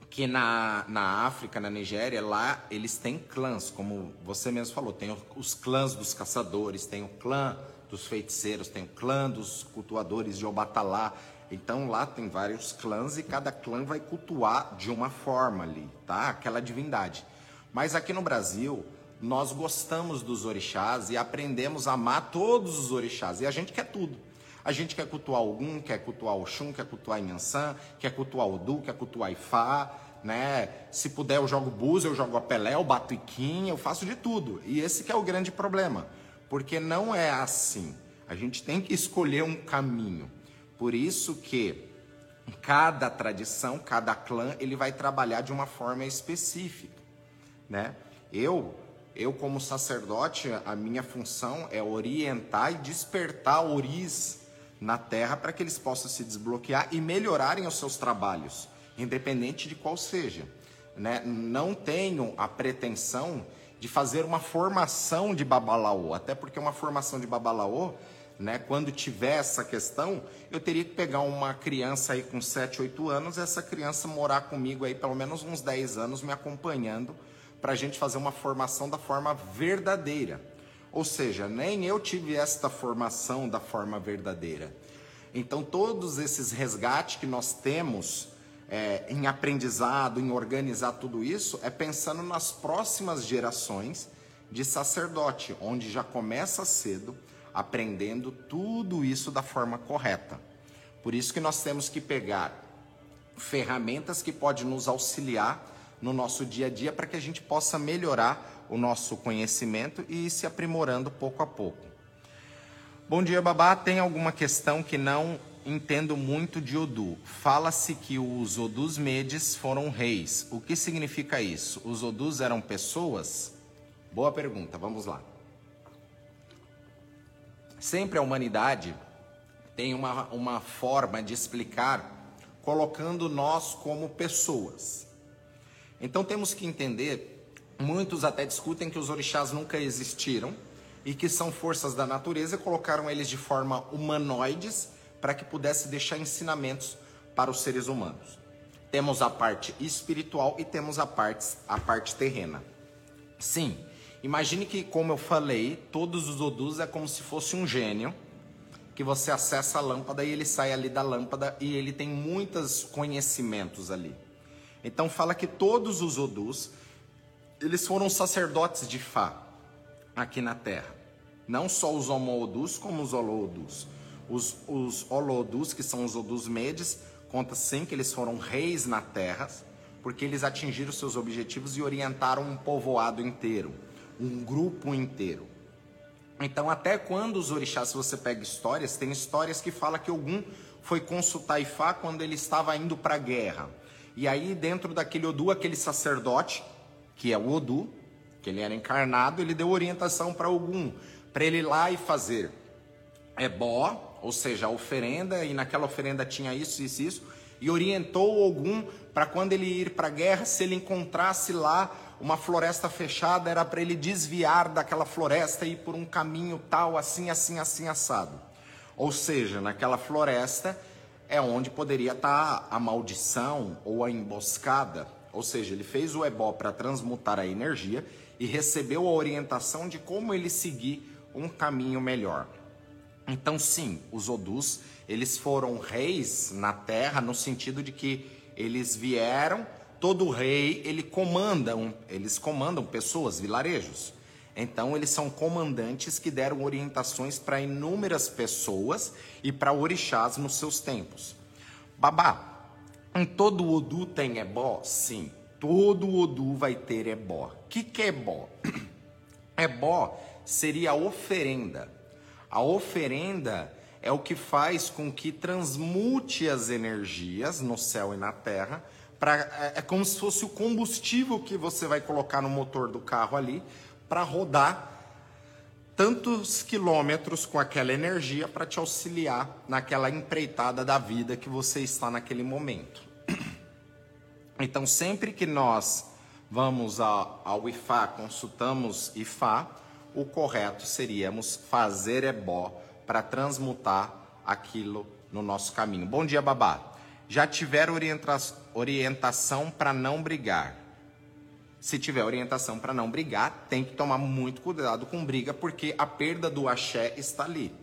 que na, na África, na Nigéria, lá eles têm clãs, como você mesmo falou, tem os clãs dos caçadores, tem o clã dos feiticeiros, tem o clã dos cultuadores de Obatalá, então lá tem vários clãs e cada clã vai cultuar de uma forma ali, tá? Aquela divindade. Mas aqui no Brasil, nós gostamos dos orixás e aprendemos a amar todos os orixás. E a gente quer tudo. A gente quer cultuar algum, quer cultuar o Xum, quer cultuar Inhansã, quer cultuar o Du, quer cultuar Ifá, né? Se puder eu jogo Búzio, eu jogo a Pelé, eu bato Iquim, eu faço de tudo. E esse que é o grande problema, porque não é assim. A gente tem que escolher um caminho. Por isso que cada tradição, cada clã, ele vai trabalhar de uma forma específica, né? Eu, eu como sacerdote, a minha função é orientar e despertar oris na terra para que eles possam se desbloquear e melhorarem os seus trabalhos, independente de qual seja, né? Não tenho a pretensão de fazer uma formação de babalaô, até porque uma formação de babalaô né? Quando tiver essa questão, eu teria que pegar uma criança aí com 7, 8 anos, essa criança morar comigo aí pelo menos uns 10 anos me acompanhando para a gente fazer uma formação da forma verdadeira. Ou seja, nem eu tive esta formação da forma verdadeira. Então, todos esses resgates que nós temos é, em aprendizado, em organizar tudo isso, é pensando nas próximas gerações de sacerdote, onde já começa cedo aprendendo tudo isso da forma correta. Por isso que nós temos que pegar ferramentas que podem nos auxiliar no nosso dia a dia para que a gente possa melhorar o nosso conhecimento e ir se aprimorando pouco a pouco. Bom dia, Babá. Tem alguma questão que não entendo muito de Odu. Fala-se que os Odus Medes foram reis. O que significa isso? Os Odus eram pessoas? Boa pergunta, vamos lá. Sempre a humanidade tem uma, uma forma de explicar colocando nós como pessoas. Então temos que entender, muitos até discutem que os orixás nunca existiram e que são forças da natureza e colocaram eles de forma humanoides para que pudesse deixar ensinamentos para os seres humanos. Temos a parte espiritual e temos a parte, a parte terrena. Sim, imagine que, como eu falei, todos os Odus é como se fosse um gênio que você acessa a lâmpada e ele sai ali da lâmpada e ele tem muitos conhecimentos ali. Então fala que todos os Odus, eles foram sacerdotes de Fá aqui na Terra. Não só os Homo-Odus, como os Olo-Odus. Os, os Olo-Odus, que são os Odus Medes, conta sim que eles foram reis na Terra, porque eles atingiram seus objetivos e orientaram um povoado inteiro, um grupo inteiro. Então, até quando os orixás, se você pega histórias, tem histórias que fala que algum foi consultar Ifá quando ele estava indo para a guerra. E aí, dentro daquele Odu, aquele sacerdote, que é o Odu, que ele era encarnado, ele deu orientação para algum, para ele ir lá e fazer ebó, ou seja, a oferenda, e naquela oferenda tinha isso, isso, isso, e orientou algum para quando ele ir para a guerra, se ele encontrasse lá uma floresta fechada, era para ele desviar daquela floresta e ir por um caminho tal, assim, assim, assim, assado. Ou seja, naquela floresta é onde poderia estar tá a maldição ou a emboscada. Ou seja, ele fez o ebó para transmutar a energia e recebeu a orientação de como ele seguir um caminho melhor. Então, sim, os Odus, eles foram reis na terra no sentido de que eles vieram todo rei ele comanda, eles comandam pessoas, vilarejos. Então eles são comandantes que deram orientações para inúmeras pessoas e para orixás nos seus tempos. Babá, em todo Odu tem ebó? Sim, todo Odu vai ter ebó. O que, que é ebó? Ebó seria a oferenda. A oferenda é o que faz com que transmute as energias no céu e na terra Pra, é, é como se fosse o combustível que você vai colocar no motor do carro ali para rodar tantos quilômetros com aquela energia para te auxiliar naquela empreitada da vida que você está naquele momento. Então, sempre que nós vamos ao IFA, consultamos IFA, o correto seríamos fazer ebó para transmutar aquilo no nosso caminho. Bom dia, babá já tiver orienta orientação para não brigar. Se tiver orientação para não brigar, tem que tomar muito cuidado com briga, porque a perda do axé está ali.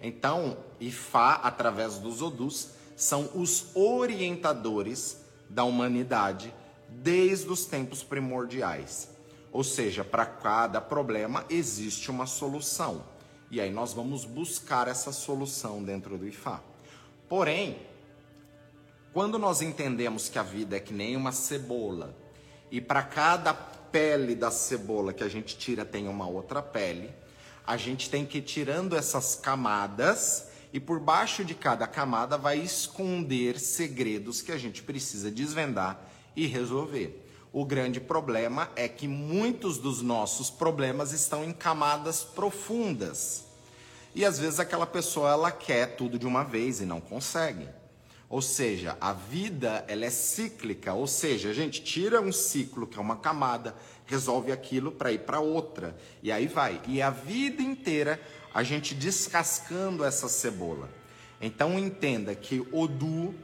Então, Ifá, através dos Odus, são os orientadores da humanidade desde os tempos primordiais. Ou seja, para cada problema existe uma solução. E aí nós vamos buscar essa solução dentro do Ifá. Porém, quando nós entendemos que a vida é que nem uma cebola e para cada pele da cebola que a gente tira tem uma outra pele, a gente tem que ir tirando essas camadas e por baixo de cada camada vai esconder segredos que a gente precisa desvendar e resolver. O grande problema é que muitos dos nossos problemas estão em camadas profundas. E às vezes aquela pessoa ela quer tudo de uma vez e não consegue. Ou seja, a vida ela é cíclica, ou seja, a gente tira um ciclo que é uma camada, resolve aquilo para ir para outra e aí vai. E a vida inteira a gente descascando essa cebola. Então entenda que Odu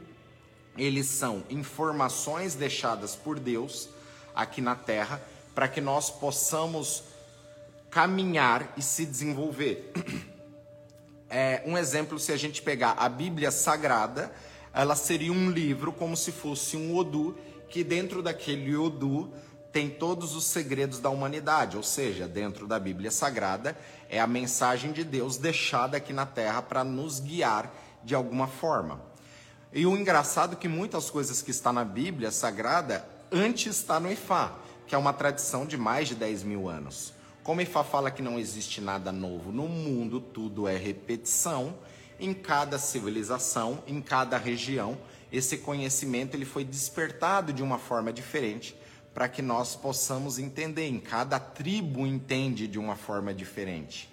eles são informações deixadas por Deus aqui na Terra para que nós possamos caminhar e se desenvolver. É, um exemplo, se a gente pegar a Bíblia Sagrada, ela seria um livro como se fosse um Odu, que dentro daquele Odu tem todos os segredos da humanidade, ou seja, dentro da Bíblia Sagrada é a mensagem de Deus deixada aqui na Terra para nos guiar de alguma forma. E o engraçado é que muitas coisas que está na Bíblia Sagrada antes está no Ifá, que é uma tradição de mais de 10 mil anos. Como Ifá fala que não existe nada novo no mundo, tudo é repetição, em cada civilização, em cada região, esse conhecimento ele foi despertado de uma forma diferente para que nós possamos entender. Em cada tribo entende de uma forma diferente.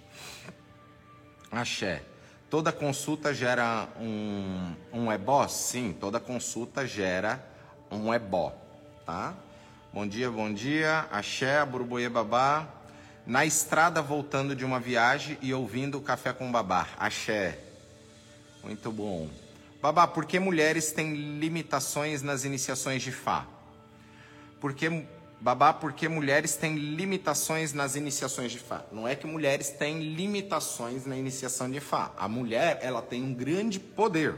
Axé. Toda consulta gera um, um ebó? Sim, toda consulta gera um ebó, tá? Bom dia, bom dia. Axé, Buruboie Babá. Na estrada voltando de uma viagem e ouvindo o Café com Babá. Axé. Muito bom. Babá, por que mulheres têm limitações nas iniciações de Fá? Porque Babá, porque mulheres têm limitações nas iniciações de Fá. Não é que mulheres têm limitações na iniciação de Fá. A mulher, ela tem um grande poder,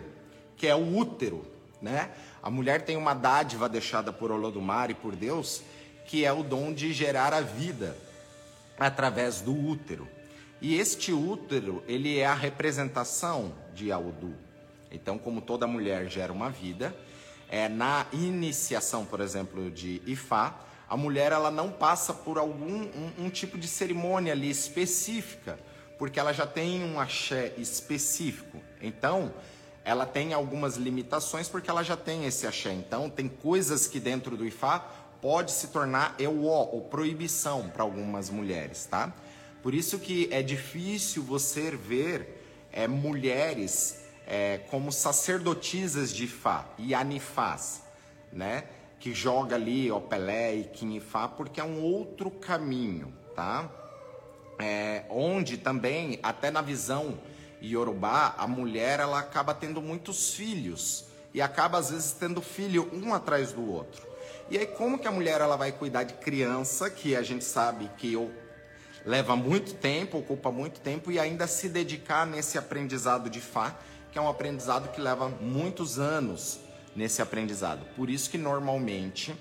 que é o útero, né? A mulher tem uma dádiva deixada por Olodumare e por Deus, que é o dom de gerar a vida através do útero. E este útero, ele é a representação de Audu. Então, como toda mulher gera uma vida, é na iniciação, por exemplo, de Ifá, a mulher ela não passa por algum um, um tipo de cerimônia ali específica, porque ela já tem um axé específico. Então, ela tem algumas limitações porque ela já tem esse axé. Então, tem coisas que dentro do Ifá pode se tornar euó, ou proibição para algumas mulheres, tá? Por isso que é difícil você ver é, mulheres é, como sacerdotisas de Ifá e anifás, né? que joga ali o Pelé e Quinifá, porque é um outro caminho, tá? É, onde também, até na visão Yorubá, a mulher ela acaba tendo muitos filhos e acaba às vezes tendo filho um atrás do outro. E aí como que a mulher ela vai cuidar de criança, que a gente sabe que leva muito tempo, ocupa muito tempo e ainda se dedicar nesse aprendizado de Fá, que é um aprendizado que leva muitos anos nesse aprendizado. Por isso que normalmente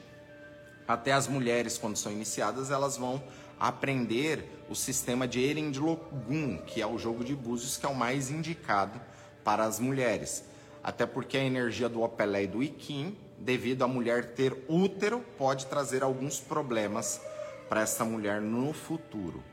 até as mulheres quando são iniciadas, elas vão aprender o sistema de Erendlogun, que é o jogo de búzios que é o mais indicado para as mulheres. Até porque a energia do Opelé e do Ikim, devido a mulher ter útero, pode trazer alguns problemas para essa mulher no futuro.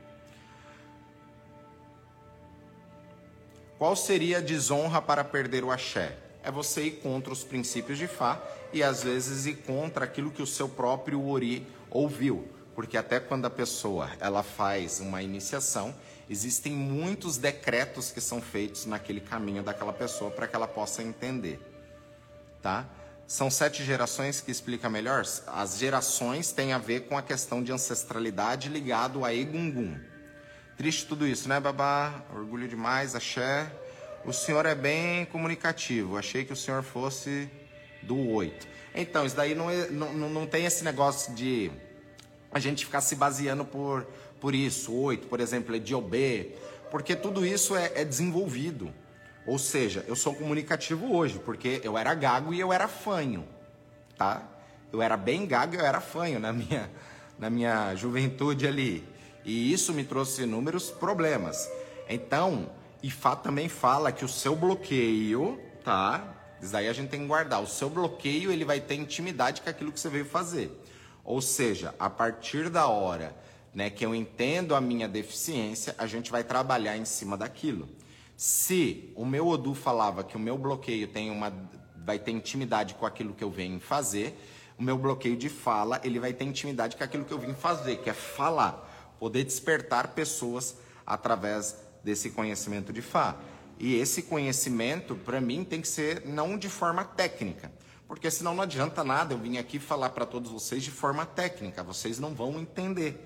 Qual seria a desonra para perder o axé? é você ir contra os princípios de Fá e às vezes ir contra aquilo que o seu próprio Ori ouviu. Porque até quando a pessoa ela faz uma iniciação, existem muitos decretos que são feitos naquele caminho daquela pessoa para que ela possa entender. Tá? São sete gerações que explica melhor. As gerações têm a ver com a questão de ancestralidade ligado a Egungun. Triste tudo isso, né, babá? Orgulho demais, axé. O senhor é bem comunicativo. Achei que o senhor fosse do 8. Então, isso daí não, é, não, não tem esse negócio de a gente ficar se baseando por, por isso. 8, por exemplo, é de OB. Porque tudo isso é, é desenvolvido. Ou seja, eu sou comunicativo hoje, porque eu era gago e eu era fanho. Tá? Eu era bem gago e eu era fanho na minha, na minha juventude ali. E isso me trouxe inúmeros problemas. Então, e Fá também fala que o seu bloqueio, tá? Isso daí a gente tem que guardar. O seu bloqueio, ele vai ter intimidade com aquilo que você veio fazer. Ou seja, a partir da hora né, que eu entendo a minha deficiência, a gente vai trabalhar em cima daquilo. Se o meu Odu falava que o meu bloqueio tem uma, vai ter intimidade com aquilo que eu venho fazer, o meu bloqueio de fala ele vai ter intimidade com aquilo que eu vim fazer, que é falar, poder despertar pessoas através desse conhecimento de Fá. E esse conhecimento, para mim, tem que ser não de forma técnica, porque senão não adianta nada eu vim aqui falar para todos vocês de forma técnica, vocês não vão entender.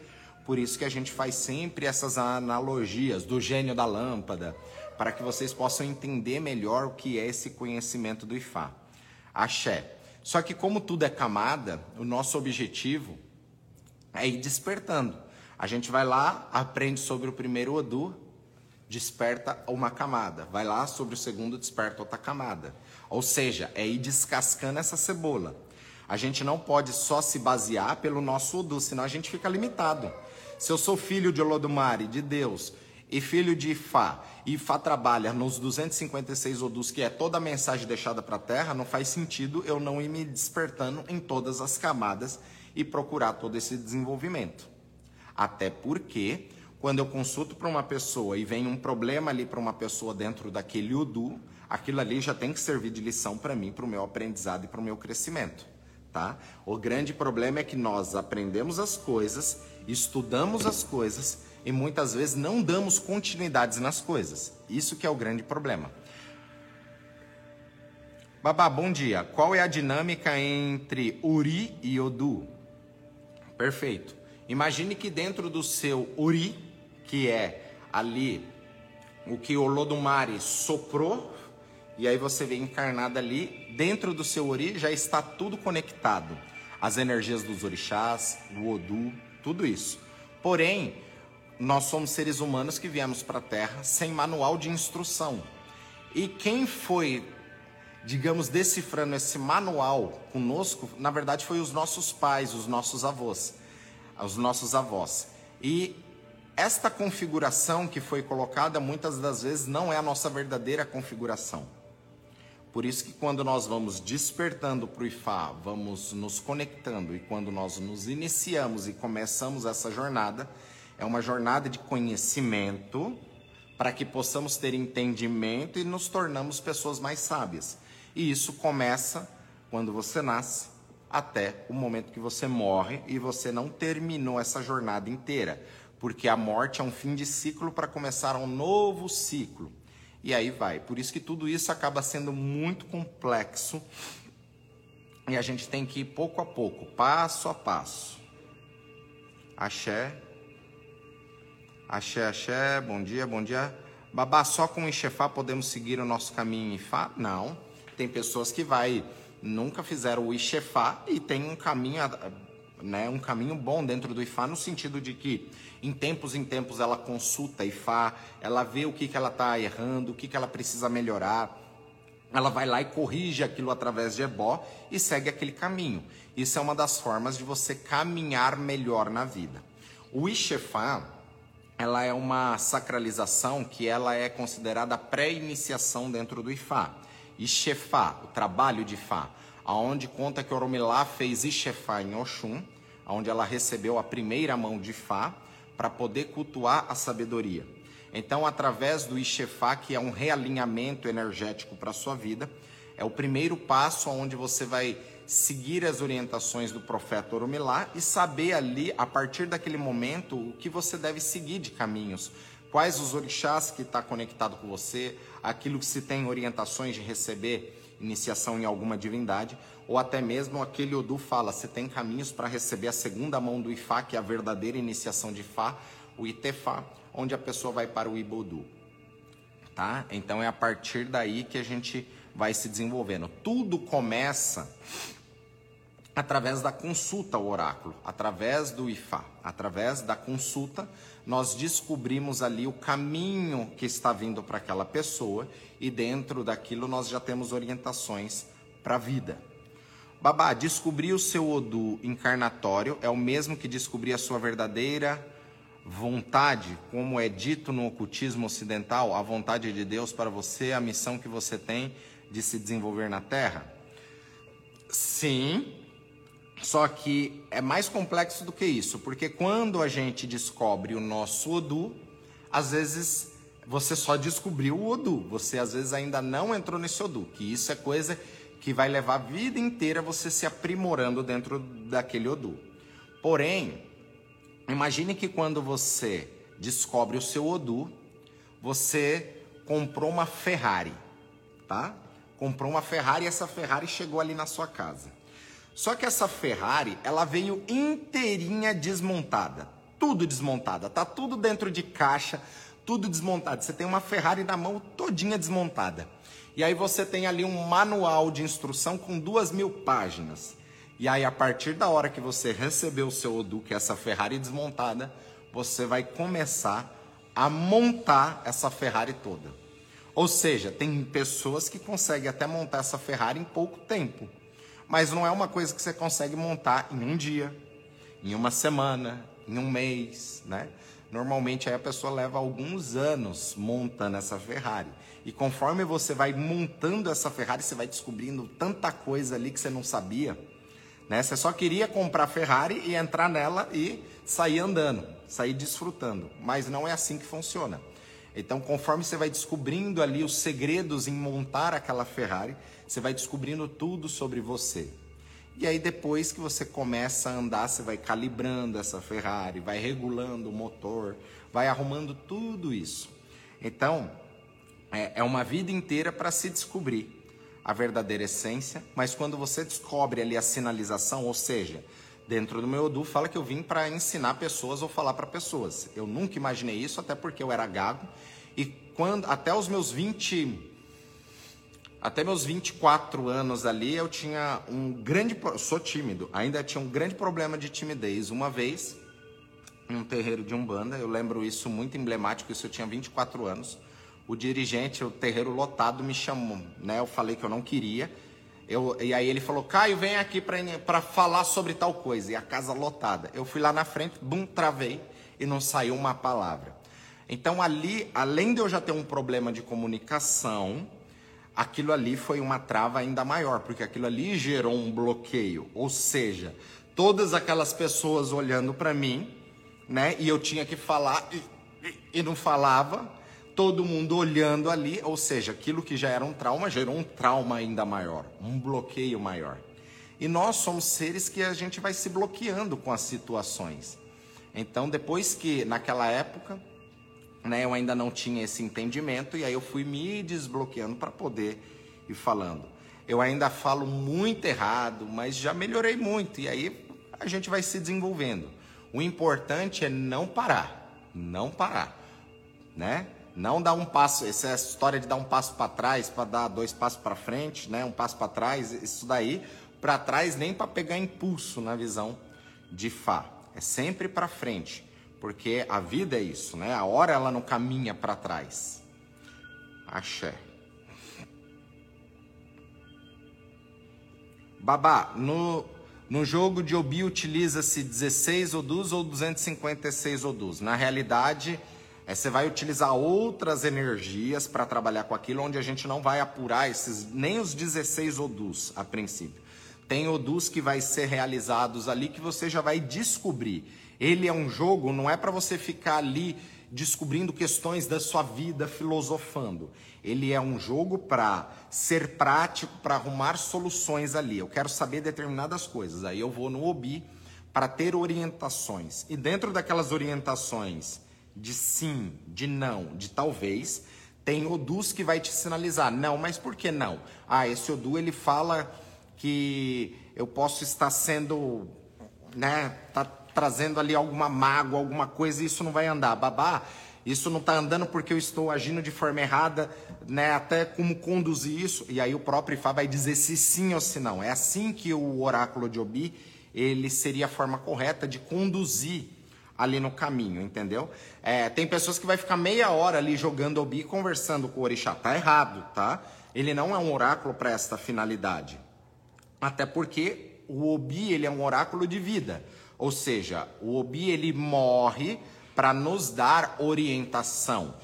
Por isso que a gente faz sempre essas analogias do gênio da lâmpada, para que vocês possam entender melhor o que é esse conhecimento do Ifá. Axé. Só que como tudo é camada, o nosso objetivo é ir despertando. A gente vai lá, aprende sobre o primeiro Odu, desperta uma camada. Vai lá sobre o segundo, desperta outra camada. Ou seja, é ir descascando essa cebola. A gente não pode só se basear pelo nosso Odu, senão a gente fica limitado. Se eu sou filho de Olodumare, de Deus, e filho de Ifá, e Ifá trabalha nos 256 Odus, que é toda a mensagem deixada para a Terra, não faz sentido eu não ir me despertando em todas as camadas e procurar todo esse desenvolvimento. Até porque quando eu consulto para uma pessoa e vem um problema ali para uma pessoa dentro daquele UDU, aquilo ali já tem que servir de lição para mim, para o meu aprendizado e para o meu crescimento. Tá? O grande problema é que nós aprendemos as coisas, estudamos as coisas e muitas vezes não damos continuidades nas coisas. Isso que é o grande problema. Babá, bom dia. Qual é a dinâmica entre Uri e Odu? Perfeito. Imagine que dentro do seu Uri, que é ali o que o Lodumare soprou, e aí você vê encarnado ali, dentro do seu Uri já está tudo conectado. As energias dos orixás, do Odu, tudo isso. Porém, nós somos seres humanos que viemos para a Terra sem manual de instrução. E quem foi digamos, decifrando esse manual conosco, na verdade foi os nossos pais, os nossos avós, os nossos avós. E esta configuração que foi colocada muitas das vezes não é a nossa verdadeira configuração. Por isso que quando nós vamos despertando para o Ifá, vamos nos conectando e quando nós nos iniciamos e começamos essa jornada, é uma jornada de conhecimento para que possamos ter entendimento e nos tornamos pessoas mais sábias. E isso começa quando você nasce até o momento que você morre e você não terminou essa jornada inteira, porque a morte é um fim de ciclo para começar um novo ciclo. E aí vai. Por isso que tudo isso acaba sendo muito complexo e a gente tem que ir pouco a pouco, passo a passo. Axé. Axé, axé, bom dia, bom dia. Babá, só com o Ixefá podemos seguir o nosso caminho em Fá? Não. Tem pessoas que vai nunca fizeram o Ixefá e tem um caminho, né, um caminho bom dentro do Ifá no sentido de que em tempos em tempos ela consulta Ifá, ela vê o que, que ela está errando, o que, que ela precisa melhorar, ela vai lá e corrige aquilo através de ebó e segue aquele caminho. Isso é uma das formas de você caminhar melhor na vida. O Ixefá, ela é uma sacralização que ela é considerada pré-iniciação dentro do Ifá. Ixefá, o trabalho de Fá, aonde conta que Oromilá fez Ixefá em Oxum, onde ela recebeu a primeira mão de Fá para poder cultuar a sabedoria. Então, através do Ixefá, que é um realinhamento energético para a sua vida, é o primeiro passo onde você vai seguir as orientações do profeta Oromilá e saber ali, a partir daquele momento, o que você deve seguir de caminhos quais os orixás que está conectado com você, aquilo que se tem orientações de receber iniciação em alguma divindade, ou até mesmo aquele Odu fala, você tem caminhos para receber a segunda mão do Ifá, que é a verdadeira iniciação de Fá, o Itefá, onde a pessoa vai para o Ibodu. Tá? Então é a partir daí que a gente vai se desenvolvendo. Tudo começa através da consulta ao oráculo, através do Ifá, através da consulta nós descobrimos ali o caminho que está vindo para aquela pessoa e dentro daquilo nós já temos orientações para a vida. Babá, descobrir o seu Odu encarnatório é o mesmo que descobrir a sua verdadeira vontade, como é dito no ocultismo ocidental, a vontade de Deus para você, a missão que você tem de se desenvolver na Terra? Sim, só que é mais complexo do que isso, porque quando a gente descobre o nosso Odu, às vezes você só descobriu o Odu, você às vezes ainda não entrou nesse Odu, que isso é coisa que vai levar a vida inteira você se aprimorando dentro daquele Odu. Porém, imagine que quando você descobre o seu Odu, você comprou uma Ferrari, tá? Comprou uma Ferrari e essa Ferrari chegou ali na sua casa. Só que essa Ferrari, ela veio inteirinha desmontada. Tudo desmontada, tá tudo dentro de caixa, tudo desmontado. Você tem uma Ferrari na mão todinha desmontada. E aí você tem ali um manual de instrução com duas mil páginas. E aí, a partir da hora que você recebeu o seu Odu, que é essa Ferrari desmontada, você vai começar a montar essa Ferrari toda. Ou seja, tem pessoas que conseguem até montar essa Ferrari em pouco tempo. Mas não é uma coisa que você consegue montar em um dia, em uma semana, em um mês, né? Normalmente aí a pessoa leva alguns anos montando essa Ferrari. E conforme você vai montando essa Ferrari, você vai descobrindo tanta coisa ali que você não sabia. Né? Você só queria comprar a Ferrari e entrar nela e sair andando, sair desfrutando. Mas não é assim que funciona. Então, conforme você vai descobrindo ali os segredos em montar aquela Ferrari, você vai descobrindo tudo sobre você. E aí depois que você começa a andar, você vai calibrando essa Ferrari, vai regulando o motor, vai arrumando tudo isso. Então, é, é uma vida inteira para se descobrir a verdadeira essência, mas quando você descobre ali a sinalização, ou seja, dentro do meu Odu fala que eu vim para ensinar pessoas ou falar para pessoas. Eu nunca imaginei isso, até porque eu era gago e quando até os meus 20 até meus 24 anos ali, eu tinha um grande sou tímido, ainda tinha um grande problema de timidez. Uma vez, em um terreiro de Umbanda, eu lembro isso muito emblemático, isso eu tinha 24 anos. O dirigente, o terreiro lotado me chamou, né? Eu falei que eu não queria. Eu, e aí ele falou, Caio, vem aqui para falar sobre tal coisa. E a casa lotada. Eu fui lá na frente, bum, travei e não saiu uma palavra. Então ali, além de eu já ter um problema de comunicação, aquilo ali foi uma trava ainda maior, porque aquilo ali gerou um bloqueio. Ou seja, todas aquelas pessoas olhando para mim, né? E eu tinha que falar e, e, não falava todo mundo olhando ali, ou seja, aquilo que já era um trauma gerou um trauma ainda maior, um bloqueio maior. E nós somos seres que a gente vai se bloqueando com as situações. Então, depois que naquela época, né, eu ainda não tinha esse entendimento e aí eu fui me desbloqueando para poder ir falando. Eu ainda falo muito errado, mas já melhorei muito e aí a gente vai se desenvolvendo. O importante é não parar, não parar, né? Não dar um passo, essa é história de dar um passo para trás, para dar dois passos para frente, né? Um passo para trás, isso daí para trás nem para pegar impulso na visão de Fá. É sempre para frente, porque a vida é isso, né? A hora ela não caminha para trás. Axé. Babá, no, no jogo de Obi utiliza-se 16 odus ou 256 odus. Na realidade, é, você vai utilizar outras energias para trabalhar com aquilo, onde a gente não vai apurar esses nem os 16 odus a princípio. Tem odus que vai ser realizados ali que você já vai descobrir. Ele é um jogo, não é para você ficar ali descobrindo questões da sua vida, filosofando. Ele é um jogo para ser prático, para arrumar soluções ali. Eu quero saber determinadas coisas. Aí eu vou no OBI para ter orientações. E dentro daquelas orientações, de sim, de não, de talvez, tem odus que vai te sinalizar. Não, mas por que não? Ah, esse odu ele fala que eu posso estar sendo, né, tá trazendo ali alguma mágoa, alguma coisa, e isso não vai andar. Babá, isso não está andando porque eu estou agindo de forma errada, né? Até como conduzir isso. E aí o próprio Ifá vai dizer se sim ou se não. É assim que o oráculo de Obi, ele seria a forma correta de conduzir ali no caminho, entendeu? É, tem pessoas que vai ficar meia hora ali jogando obi conversando com o orixá. Tá errado, tá? Ele não é um oráculo para esta finalidade. Até porque o obi ele é um oráculo de vida. Ou seja, o obi ele morre para nos dar orientação.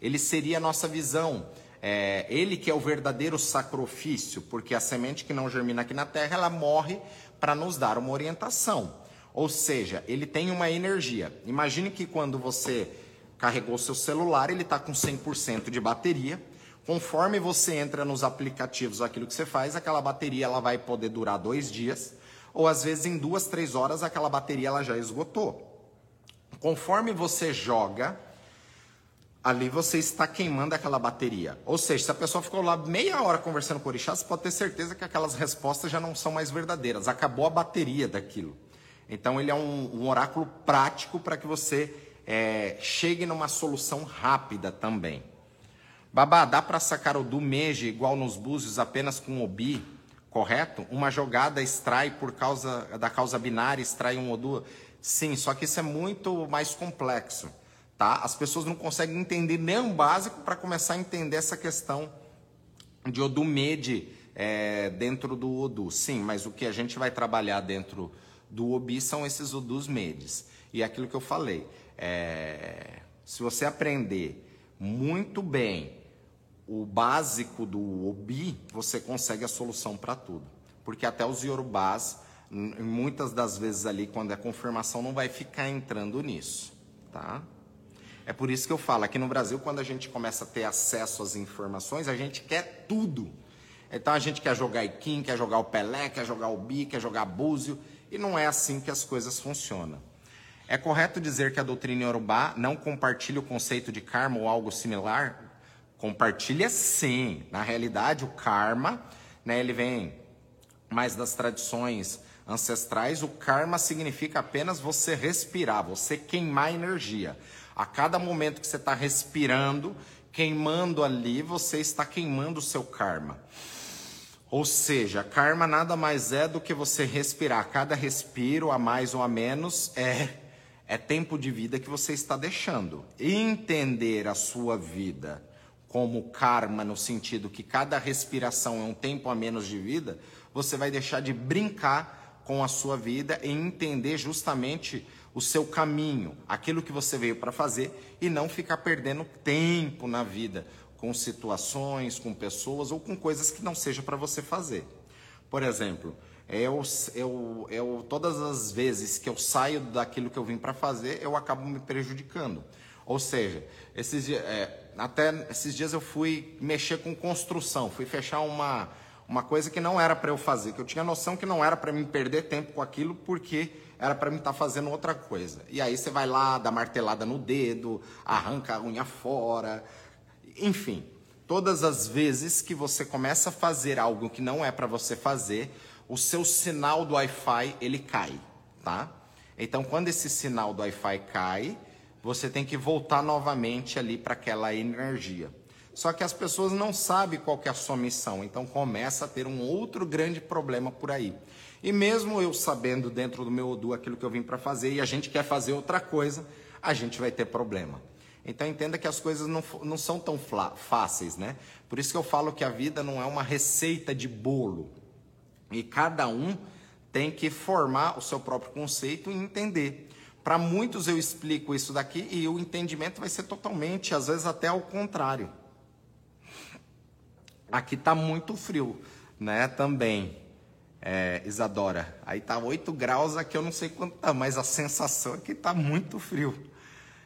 Ele seria a nossa visão. É, ele que é o verdadeiro sacrifício, porque a semente que não germina aqui na terra, ela morre para nos dar uma orientação. Ou seja, ele tem uma energia. Imagine que quando você carregou seu celular, ele está com 100% de bateria. Conforme você entra nos aplicativos, aquilo que você faz, aquela bateria ela vai poder durar dois dias, ou às vezes em duas, três horas aquela bateria ela já esgotou. Conforme você joga, ali você está queimando aquela bateria. Ou seja, se a pessoa ficou lá meia hora conversando com o orixá, você pode ter certeza que aquelas respostas já não são mais verdadeiras. Acabou a bateria daquilo. Então ele é um, um oráculo prático para que você é, chegue numa solução rápida também. Babá, dá para sacar o do Meje igual nos búzios apenas com Obi, correto? Uma jogada extrai por causa da causa binária, extrai um Odu? Sim, só que isso é muito mais complexo, tá? As pessoas não conseguem entender nem o básico para começar a entender essa questão de Odu Mede é, dentro do Odu. Sim, mas o que a gente vai trabalhar dentro do Obi são esses Odus Medes. E é aquilo que eu falei, é, se você aprender muito bem o básico do Obi, você consegue a solução para tudo. Porque até os Yorubás, muitas das vezes ali, quando é confirmação, não vai ficar entrando nisso, tá? É por isso que eu falo, aqui no Brasil, quando a gente começa a ter acesso às informações, a gente quer tudo. Então a gente quer jogar Iquim, quer jogar o Pelé, quer jogar o Bi, quer jogar Búzio, e não é assim que as coisas funcionam. É correto dizer que a doutrina Yorubá não compartilha o conceito de karma ou algo similar? Compartilha sim. Na realidade, o karma, né, ele vem mais das tradições ancestrais. O karma significa apenas você respirar, você queimar energia. A cada momento que você está respirando, queimando ali, você está queimando o seu karma. Ou seja, karma nada mais é do que você respirar. Cada respiro, a mais ou a menos, é é tempo de vida que você está deixando. Entender a sua vida como karma, no sentido que cada respiração é um tempo a menos de vida, você vai deixar de brincar com a sua vida e entender justamente o seu caminho, aquilo que você veio para fazer e não ficar perdendo tempo na vida com situações, com pessoas ou com coisas que não seja para você fazer. Por exemplo, eu, eu, eu, todas as vezes que eu saio daquilo que eu vim para fazer, eu acabo me prejudicando. Ou seja, esses, é, até esses dias eu fui mexer com construção, fui fechar uma, uma coisa que não era para eu fazer, que eu tinha noção que não era para me perder tempo com aquilo, porque era para mim estar tá fazendo outra coisa. E aí você vai lá, dá martelada no dedo, arranca a unha fora, enfim. Todas as vezes que você começa a fazer algo que não é para você fazer, o seu sinal do Wi-Fi ele cai, tá? Então, quando esse sinal do Wi-Fi cai, você tem que voltar novamente ali para aquela energia. Só que as pessoas não sabem qual é a sua missão, então começa a ter um outro grande problema por aí. E mesmo eu sabendo dentro do meu Odu aquilo que eu vim para fazer e a gente quer fazer outra coisa, a gente vai ter problema. Então entenda que as coisas não, não são tão fáceis, né? Por isso que eu falo que a vida não é uma receita de bolo. E cada um tem que formar o seu próprio conceito e entender. Para muitos eu explico isso daqui e o entendimento vai ser totalmente, às vezes até ao contrário. Aqui está muito frio, né? Também, é, Isadora. Aí tá 8 graus aqui, eu não sei quanto tá, mas a sensação é que está muito frio.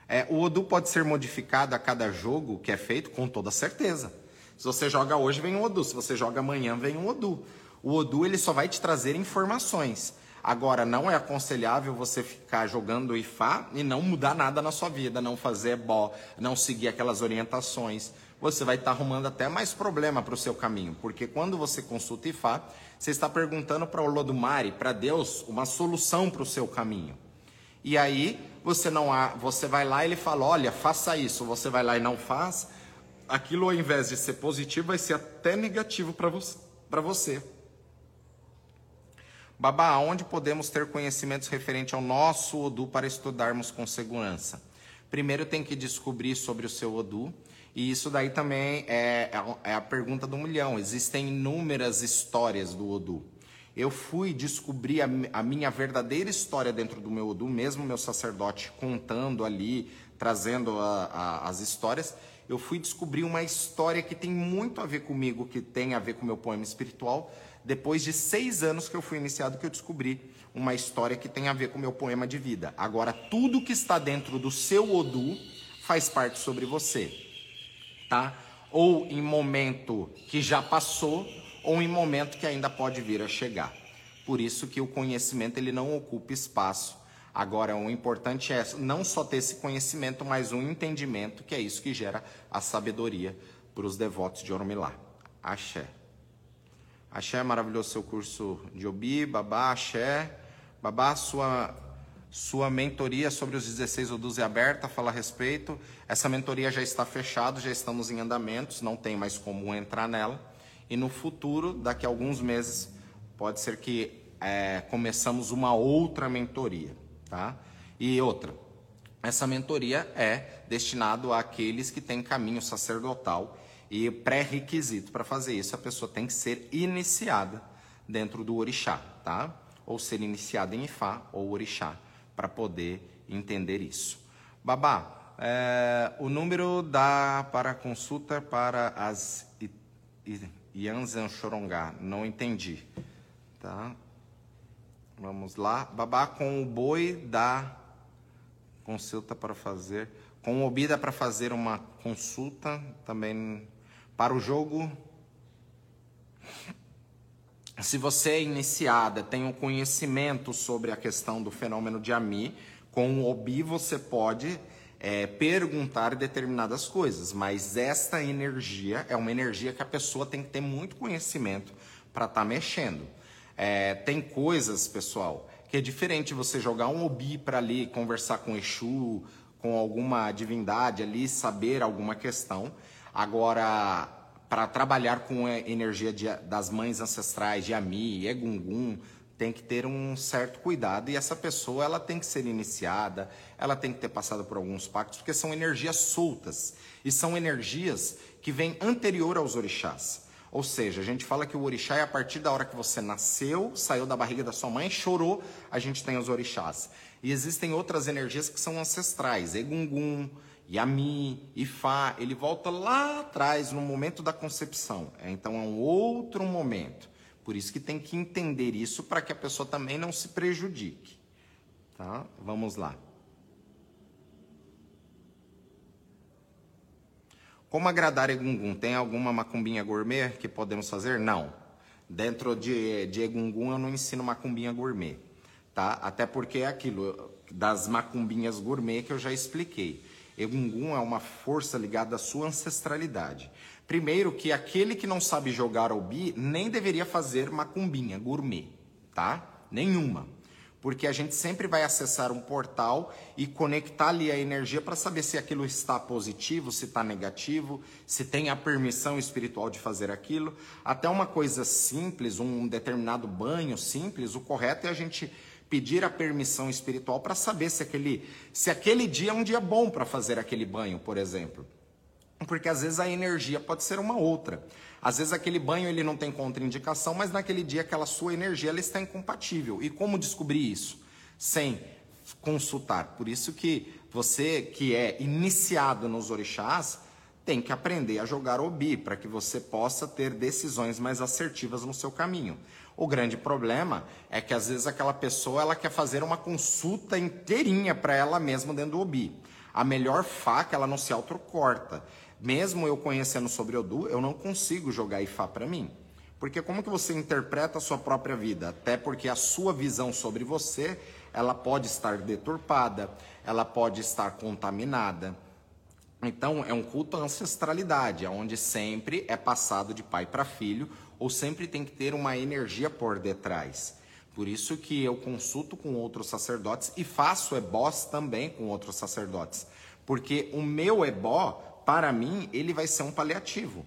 É, o Odu pode ser modificado a cada jogo que é feito, com toda certeza. Se você joga hoje, vem um Odu. Se você joga amanhã, vem um Odu. O Odu ele só vai te trazer informações. Agora, não é aconselhável você ficar jogando Ifá e não mudar nada na sua vida, não fazer bó, não seguir aquelas orientações. Você vai estar arrumando até mais problema para o seu caminho, porque quando você consulta Ifá, você está perguntando para o Lodumare, para Deus, uma solução para o seu caminho. E aí você não há, você vai lá e ele fala, olha, faça isso. Você vai lá e não faz. Aquilo ao invés de ser positivo, vai ser até negativo para. Pra você. Babá, onde podemos ter conhecimentos referentes ao nosso Odu para estudarmos com segurança? Primeiro tem que descobrir sobre o seu Odu, e isso daí também é, é a pergunta do milhão. Existem inúmeras histórias do Odu. Eu fui descobrir a, a minha verdadeira história dentro do meu Odu, mesmo meu sacerdote contando ali, trazendo a, a, as histórias. Eu fui descobrir uma história que tem muito a ver comigo, que tem a ver com o meu poema espiritual, depois de seis anos que eu fui iniciado, que eu descobri uma história que tem a ver com o meu poema de vida. Agora, tudo que está dentro do seu Odu faz parte sobre você, tá? Ou em momento que já passou, ou em momento que ainda pode vir a chegar. Por isso que o conhecimento ele não ocupa espaço. Agora, o importante é não só ter esse conhecimento, mas um entendimento, que é isso que gera a sabedoria para os devotos de Oromilá. Axé. Axé, maravilhoso seu curso de Obi, Babá, Axé. Babá, sua, sua mentoria sobre os 16 Odus é aberta, fala a respeito. Essa mentoria já está fechada, já estamos em andamentos, não tem mais como entrar nela. E no futuro, daqui a alguns meses, pode ser que é, começamos uma outra mentoria, tá? E outra, essa mentoria é destinado àqueles que têm caminho sacerdotal e pré-requisito para fazer isso, a pessoa tem que ser iniciada dentro do orixá, tá? Ou ser iniciada em Ifá ou orixá, para poder entender isso. Babá, é, o número dá para consulta para as Yanzan Chorongá, não entendi, tá? Vamos lá. Babá, com o boi dá consulta para fazer. Com o Obi dá para fazer uma consulta também para o jogo, Se você é iniciada, tem um conhecimento sobre a questão do fenômeno de Ami, com o Obi você pode é, perguntar determinadas coisas, mas esta energia é uma energia que a pessoa tem que ter muito conhecimento para estar tá mexendo. É, tem coisas, pessoal, que é diferente você jogar um Obi para ali, conversar com Exu, com alguma divindade ali, saber alguma questão. Agora, para trabalhar com a energia de, das mães ancestrais, de Ami, Egungun, tem que ter um certo cuidado e essa pessoa ela tem que ser iniciada, ela tem que ter passado por alguns pactos, porque são energias soltas e são energias que vêm anterior aos orixás. Ou seja, a gente fala que o orixá é a partir da hora que você nasceu, saiu da barriga da sua mãe, chorou, a gente tem os orixás. E existem outras energias que são ancestrais, Egungun, Yami, Ifá, ele volta lá atrás, no momento da concepção. É, então é um outro momento. Por isso que tem que entender isso para que a pessoa também não se prejudique. Tá? Vamos lá. Como agradar Egungun? Tem alguma macumbinha gourmet que podemos fazer? Não. Dentro de, de Egungun eu não ensino macumbinha gourmet. Tá? Até porque é aquilo das macumbinhas gourmet que eu já expliquei. Egungun é uma força ligada à sua ancestralidade. Primeiro que aquele que não sabe jogar bi nem deveria fazer macumbinha gourmet, tá? Nenhuma. Porque a gente sempre vai acessar um portal e conectar ali a energia para saber se aquilo está positivo, se está negativo, se tem a permissão espiritual de fazer aquilo. Até uma coisa simples, um determinado banho simples, o correto é a gente pedir a permissão espiritual para saber se aquele, se aquele dia é um dia bom para fazer aquele banho, por exemplo. Porque às vezes a energia pode ser uma outra. Às vezes aquele banho ele não tem contraindicação, mas naquele dia aquela sua energia ela está incompatível. E como descobrir isso? Sem consultar. Por isso que você que é iniciado nos orixás tem que aprender a jogar obi para que você possa ter decisões mais assertivas no seu caminho. O grande problema é que às vezes aquela pessoa ela quer fazer uma consulta inteirinha para ela mesma dentro do Obi. A melhor faca ela não se autocorta. Mesmo eu conhecendo sobre Odu, eu não consigo jogar Ifá para mim. Porque como que você interpreta a sua própria vida? Até porque a sua visão sobre você, ela pode estar deturpada, ela pode estar contaminada. Então, é um culto à ancestralidade, onde sempre é passado de pai para filho ou sempre tem que ter uma energia por detrás. Por isso que eu consulto com outros sacerdotes e faço ebós também com outros sacerdotes. Porque o meu ebó, para mim, ele vai ser um paliativo.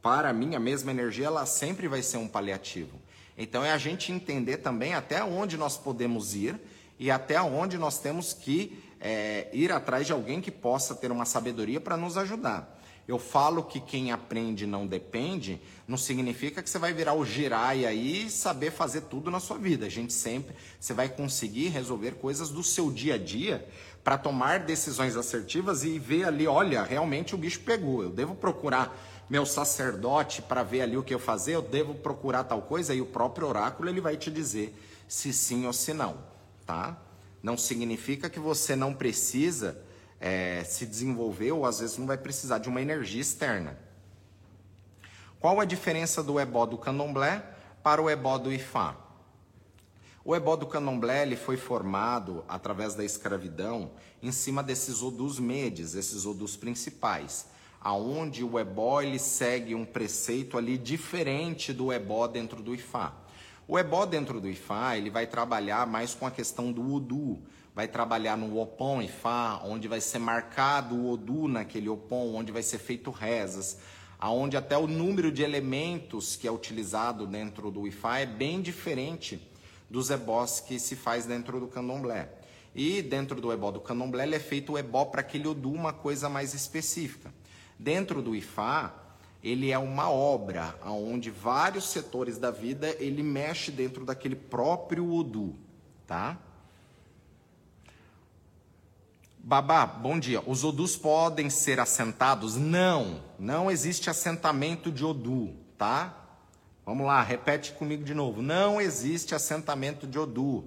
Para mim, a mesma energia, ela sempre vai ser um paliativo. Então é a gente entender também até onde nós podemos ir e até onde nós temos que é, ir atrás de alguém que possa ter uma sabedoria para nos ajudar. Eu falo que quem aprende não depende, não significa que você vai virar o girai aí e saber fazer tudo na sua vida. A gente sempre, você vai conseguir resolver coisas do seu dia a dia para tomar decisões assertivas e ver ali, olha, realmente o bicho pegou. Eu devo procurar meu sacerdote para ver ali o que eu fazer, eu devo procurar tal coisa e o próprio oráculo ele vai te dizer se sim ou se não, tá? Não significa que você não precisa é, se desenvolver ou às vezes não vai precisar de uma energia externa. Qual a diferença do ebó do candomblé para o ebó do ifá? O ebó do candomblé ele foi formado através da escravidão em cima desses odus medes, esses odus principais, aonde o ebó ele segue um preceito ali diferente do ebó dentro do ifá. O ebó dentro do ifá ele vai trabalhar mais com a questão do odu, vai trabalhar no Opon e Fá, onde vai ser marcado o Odu naquele Opon, onde vai ser feito rezas, aonde até o número de elementos que é utilizado dentro do Ifá é bem diferente dos ebós que se faz dentro do candomblé. E dentro do ebó do candomblé ele é feito o ebó para aquele Odu, uma coisa mais específica. Dentro do Ifá, ele é uma obra onde vários setores da vida ele mexe dentro daquele próprio Odu, tá? Babá, bom dia. Os odus podem ser assentados? Não, não existe assentamento de odu, tá? Vamos lá, repete comigo de novo. Não existe assentamento de odu.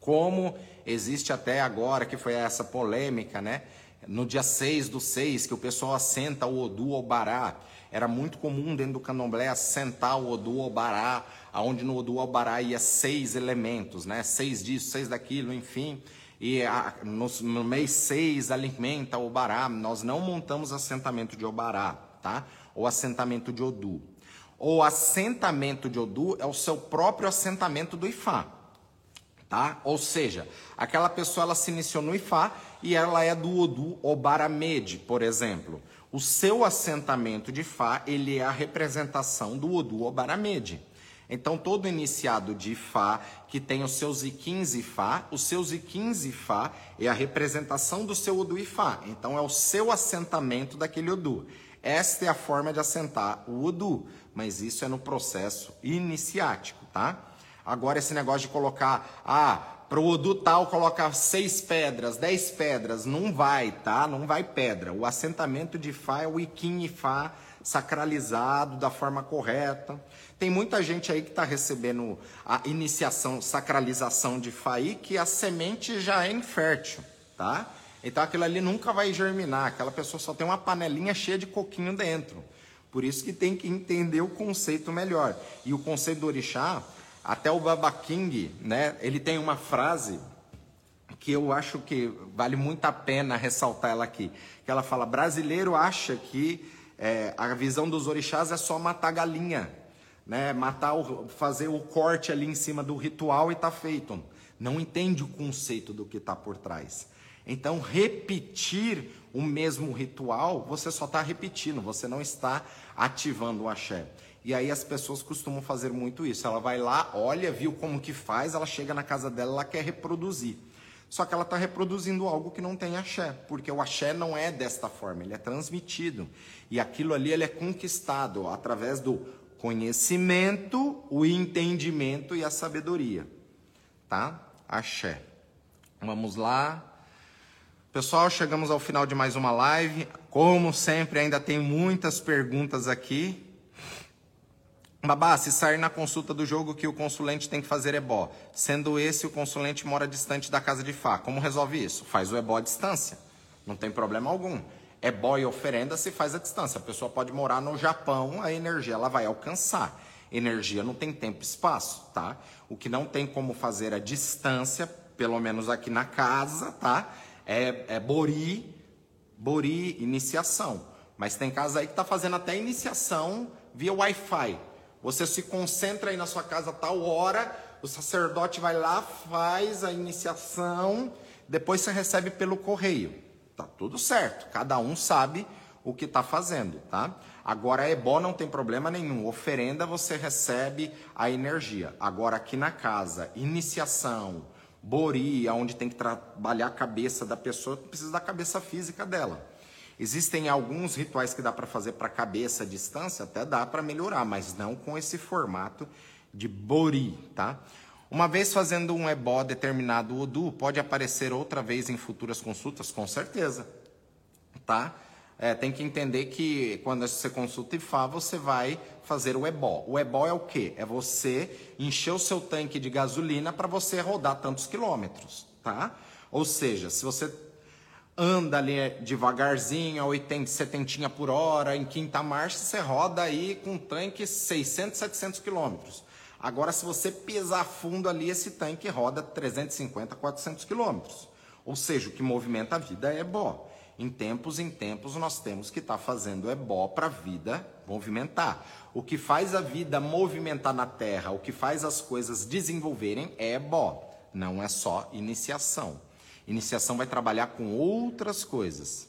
Como existe até agora, que foi essa polêmica, né? No dia 6 do 6, que o pessoal assenta o odu ou bará. Era muito comum dentro do candomblé assentar o Odu Obará, aonde no Odu Obará ia seis elementos, né? Seis disso, seis daquilo, enfim. E a, no, no, mês seis alimenta o Obará. Nós não montamos assentamento de Obará, tá? Ou assentamento de Odu. O assentamento de Odu é o seu próprio assentamento do Ifá tá? Ou seja, aquela pessoa ela se iniciou no Ifá e ela é do Odu Obaramede, por exemplo. O seu assentamento de Fá, ele é a representação do Odu Obaramede. Então, todo iniciado de Fá, que tem os seus Iquins e Fá, os seus Iquins e Fá é a representação do seu Odu e Fá. Então, é o seu assentamento daquele Odu. Esta é a forma de assentar o Odu, mas isso é no processo iniciático, tá? Agora esse negócio de colocar, ah, para o Odu tal colocar seis pedras, dez pedras, não vai, tá? Não vai pedra. O assentamento de Fá é o Iquim e Fá sacralizado da forma correta. Tem muita gente aí que está recebendo a iniciação, sacralização de Fá aí, que a semente já é infértil, tá? Então aquilo ali nunca vai germinar, aquela pessoa só tem uma panelinha cheia de coquinho dentro. Por isso que tem que entender o conceito melhor. E o conceito do orixá, até o Baba King, né, ele tem uma frase que eu acho que vale muito a pena ressaltar ela aqui. Que ela fala: brasileiro acha que é, a visão dos orixás é só matar galinha, né? Matar, o, fazer o corte ali em cima do ritual e tá feito. Não entende o conceito do que está por trás. Então, repetir o mesmo ritual, você só está repetindo, você não está ativando o axé. E aí as pessoas costumam fazer muito isso. Ela vai lá, olha, viu como que faz, ela chega na casa dela, ela quer reproduzir. Só que ela está reproduzindo algo que não tem axé, porque o axé não é desta forma, ele é transmitido. E aquilo ali ele é conquistado através do conhecimento, o entendimento e a sabedoria. Tá? Axé. Vamos lá. Pessoal, chegamos ao final de mais uma live. Como sempre, ainda tem muitas perguntas aqui. Babá, se sair na consulta do jogo que o consulente tem que fazer ebó, sendo esse o consulente mora distante da casa de Fá, como resolve isso? Faz o ebó à distância, não tem problema algum. Ebó e oferenda se faz à distância. A pessoa pode morar no Japão, a energia ela vai alcançar. Energia não tem tempo e espaço, tá? O que não tem como fazer à distância, pelo menos aqui na casa, tá? É, é bori, bori, iniciação. Mas tem casa aí que tá fazendo até iniciação via Wi-Fi. Você se concentra aí na sua casa a tal hora, o sacerdote vai lá, faz a iniciação, depois você recebe pelo correio. Tá tudo certo, cada um sabe o que está fazendo, tá? Agora, ebó não tem problema nenhum. Oferenda você recebe a energia. Agora, aqui na casa, iniciação, bori, onde tem que trabalhar a cabeça da pessoa, precisa da cabeça física dela. Existem alguns rituais que dá para fazer para cabeça à distância, até dá para melhorar, mas não com esse formato de bori, tá? Uma vez fazendo um ebó determinado odu, pode aparecer outra vez em futuras consultas, com certeza, tá? É, tem que entender que quando você consulta IFA, você vai fazer o ebó. O ebó é o quê? É você encher o seu tanque de gasolina para você rodar tantos quilômetros, tá? Ou seja, se você anda ali devagarzinho, a 80, 70 por hora, em quinta marcha, você roda aí com um tanque 600, 700 quilômetros. Agora, se você pisar fundo ali, esse tanque roda 350, 400 quilômetros. Ou seja, o que movimenta a vida é bó. Em tempos em tempos, nós temos que estar tá fazendo ebó para a vida movimentar. O que faz a vida movimentar na Terra, o que faz as coisas desenvolverem é ebó. Não é só iniciação. Iniciação vai trabalhar com outras coisas.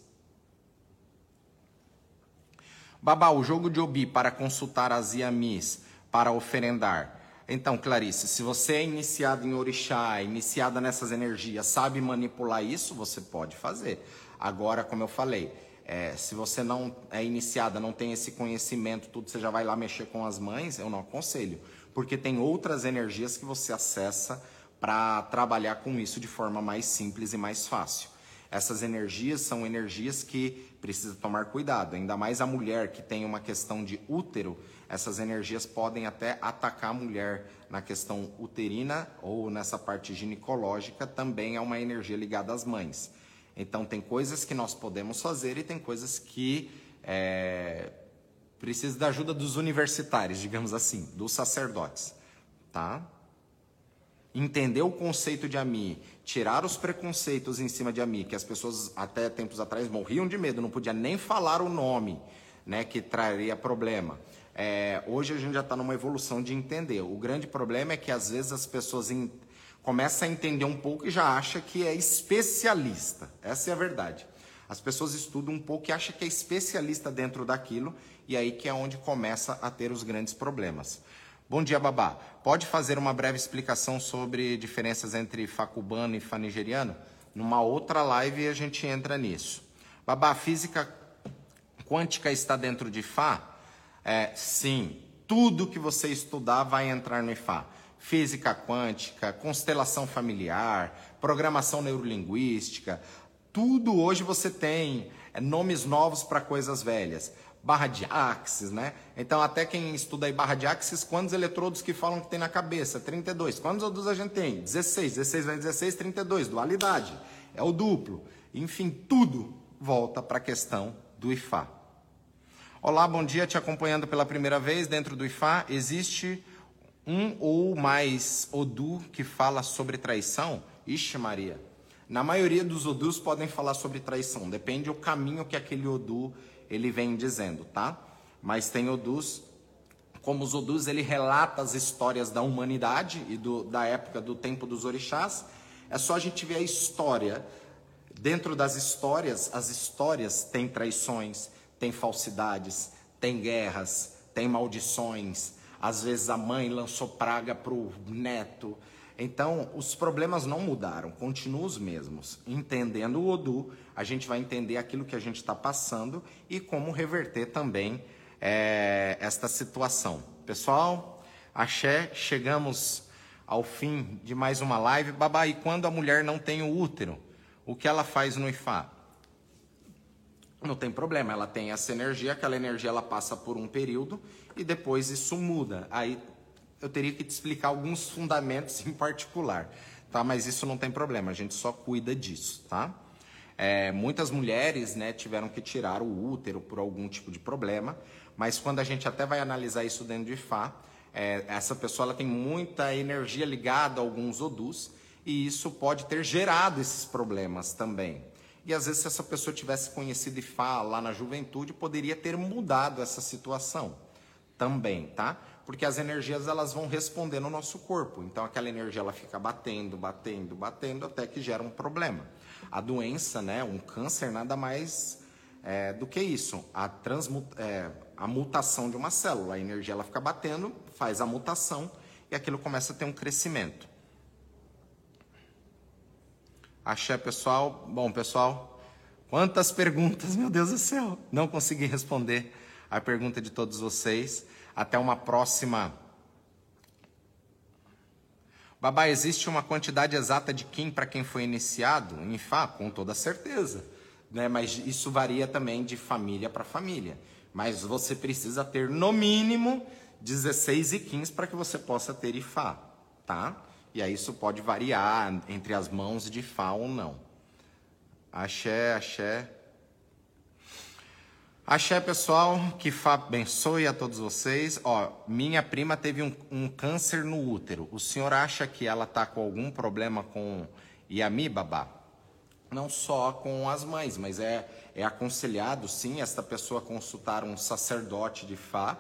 Babá, o jogo de Obi para consultar as Iamis, para oferendar. Então, Clarice, se você é iniciado em orixá, iniciada nessas energias, sabe manipular isso, você pode fazer. Agora, como eu falei, é, se você não é iniciada, não tem esse conhecimento, tudo, você já vai lá mexer com as mães, eu não aconselho. Porque tem outras energias que você acessa para trabalhar com isso de forma mais simples e mais fácil. Essas energias são energias que precisa tomar cuidado, ainda mais a mulher que tem uma questão de útero, essas energias podem até atacar a mulher na questão uterina ou nessa parte ginecológica, também é uma energia ligada às mães. Então tem coisas que nós podemos fazer e tem coisas que é, Precisa da ajuda dos universitários, digamos assim, dos sacerdotes, tá? Entender o conceito de Ami, tirar os preconceitos em cima de Ami, que as pessoas até tempos atrás morriam de medo, não podia nem falar o nome, né, que traria problema. É, hoje a gente já está numa evolução de entender. O grande problema é que às vezes as pessoas in, começam a entender um pouco e já acha que é especialista. Essa é a verdade. As pessoas estudam um pouco e acham que é especialista dentro daquilo e aí que é onde começa a ter os grandes problemas. Bom dia, Babá. Pode fazer uma breve explicação sobre diferenças entre Fá cubano e Fá nigeriano? Numa outra live a gente entra nisso. Babá, física quântica está dentro de Fá? É, sim, tudo que você estudar vai entrar no IFA. Física quântica, constelação familiar, programação neurolinguística, tudo hoje você tem é, nomes novos para coisas velhas. Barra de axis, né? Então, até quem estuda aí barra de axis, quantos eletrodos que falam que tem na cabeça? 32. Quantos odus a gente tem? 16. 16 vezes 16, 32. Dualidade. É o duplo. Enfim, tudo volta para a questão do IFA. Olá, bom dia, te acompanhando pela primeira vez dentro do IFA. Existe um ou mais Odu que fala sobre traição? Ixi, Maria. Na maioria dos Odus podem falar sobre traição, depende do caminho que aquele Odu ele vem dizendo, tá? Mas tem Odus, como os Odus, ele relata as histórias da humanidade e do, da época do tempo dos orixás. É só a gente ver a história. Dentro das histórias, as histórias têm traições, tem falsidades, tem guerras, tem maldições. Às vezes a mãe lançou praga para o neto. Então, os problemas não mudaram, continuam os mesmos. Entendendo o Odu, a gente vai entender aquilo que a gente está passando e como reverter também é, esta situação. Pessoal, axé, chegamos ao fim de mais uma live. Babá, e quando a mulher não tem o útero, o que ela faz no IFA? não tem problema, ela tem essa energia, aquela energia ela passa por um período e depois isso muda. Aí eu teria que te explicar alguns fundamentos em particular, tá? Mas isso não tem problema, a gente só cuida disso, tá? É, muitas mulheres, né, tiveram que tirar o útero por algum tipo de problema, mas quando a gente até vai analisar isso dentro de Fá, é, essa pessoa ela tem muita energia ligada a alguns odus e isso pode ter gerado esses problemas também. E às vezes, se essa pessoa tivesse conhecido Ifá lá na juventude, poderia ter mudado essa situação também, tá? Porque as energias elas vão responder no nosso corpo. Então aquela energia ela fica batendo, batendo, batendo até que gera um problema. A doença, né, um câncer nada mais é, do que isso. A, é, a mutação de uma célula. A energia ela fica batendo, faz a mutação e aquilo começa a ter um crescimento. Axé, pessoal. Bom, pessoal, quantas perguntas, meu Deus do céu. Não consegui responder a pergunta de todos vocês. Até uma próxima. Babá, existe uma quantidade exata de Kim para quem foi iniciado? Em Fá, com toda certeza. Né? Mas isso varia também de família para família. Mas você precisa ter, no mínimo, 16 e 15 para que você possa ter Ifá, tá? E aí isso pode variar entre as mãos de Fá ou não. Axé, axé. Axé, pessoal, que Fá abençoe a todos vocês. Ó, minha prima teve um, um câncer no útero. O senhor acha que ela tá com algum problema com Yami, babá? Não só com as mães, mas é, é aconselhado, sim, esta pessoa consultar um sacerdote de Fá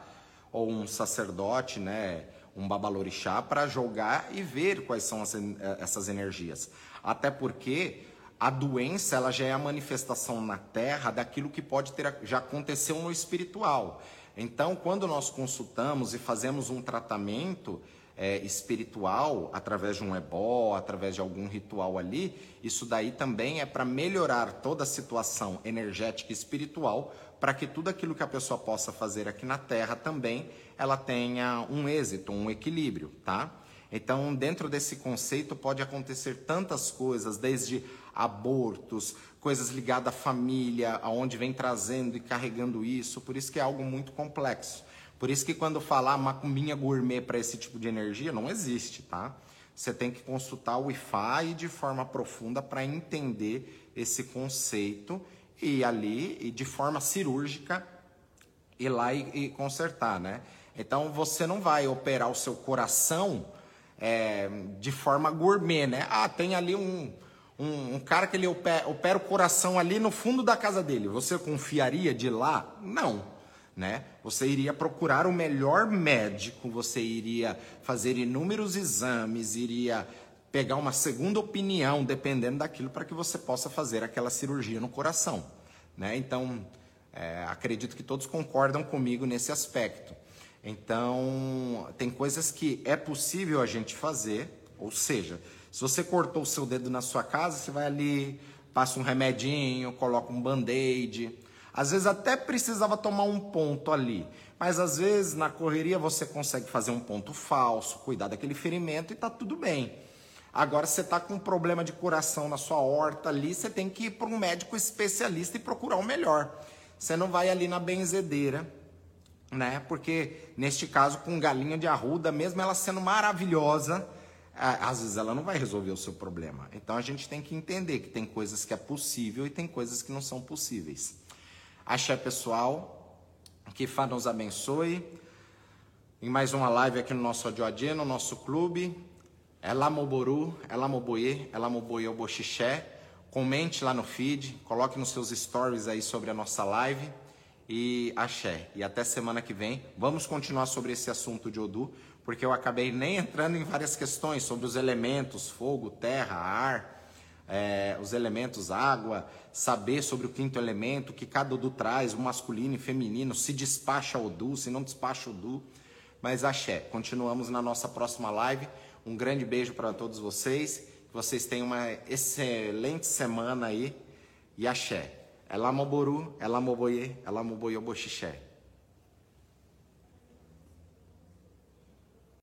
ou um sacerdote, né? um babalorixá para jogar e ver quais são as, eh, essas energias. Até porque a doença ela já é a manifestação na Terra daquilo que pode ter já aconteceu no espiritual. Então, quando nós consultamos e fazemos um tratamento é, espiritual através de um ebó, através de algum ritual ali, isso daí também é para melhorar toda a situação energética e espiritual, para que tudo aquilo que a pessoa possa fazer aqui na Terra também ela tenha um êxito, um equilíbrio, tá? Então, dentro desse conceito pode acontecer tantas coisas, desde abortos, coisas ligadas à família, aonde vem trazendo e carregando isso, por isso que é algo muito complexo. Por isso que quando falar macumbinha gourmet para esse tipo de energia, não existe, tá? Você tem que consultar o IFA de forma profunda para entender esse conceito e ali, e de forma cirúrgica, ir lá e, e consertar, né? Então você não vai operar o seu coração é, de forma gourmet, né? Ah, tem ali um, um, um, cara que ele opera, opera o coração ali no fundo da casa dele. Você confiaria de lá? Não, né? Você iria procurar o melhor médico, você iria fazer inúmeros exames, iria pegar uma segunda opinião, dependendo daquilo, para que você possa fazer aquela cirurgia no coração, né? Então, é, acredito que todos concordam comigo nesse aspecto. Então, tem coisas que é possível a gente fazer, ou seja, se você cortou o seu dedo na sua casa, você vai ali, passa um remedinho, coloca um band-aid. Às vezes até precisava tomar um ponto ali, mas às vezes na correria você consegue fazer um ponto falso, cuidar daquele ferimento e tá tudo bem. Agora você está com um problema de coração na sua horta ali, você tem que ir para um médico especialista e procurar o melhor. Você não vai ali na benzedeira né? Porque neste caso, com galinha de arruda, mesmo ela sendo maravilhosa, às vezes ela não vai resolver o seu problema. Então a gente tem que entender que tem coisas que é possível e tem coisas que não são possíveis. Axé pessoal, que Fá nos abençoe. Em mais uma live aqui no nosso Adioadê, no nosso clube. Ela Moboru, Ela Moboye, Ela Moboye Boxixé. Comente lá no feed, coloque nos seus stories aí sobre a nossa live e axé. E até semana que vem. Vamos continuar sobre esse assunto de Odu, porque eu acabei nem entrando em várias questões sobre os elementos, fogo, terra, ar, é, os elementos água, saber sobre o quinto elemento, que cada Odu traz, o masculino e feminino, se despacha Odu, se não despacha Odu. Mas axé. Continuamos na nossa próxima live. Um grande beijo para todos vocês. Que vocês tenham uma excelente semana aí. E axé. Ela moboru, ela moboye, ela moboyo boxixé.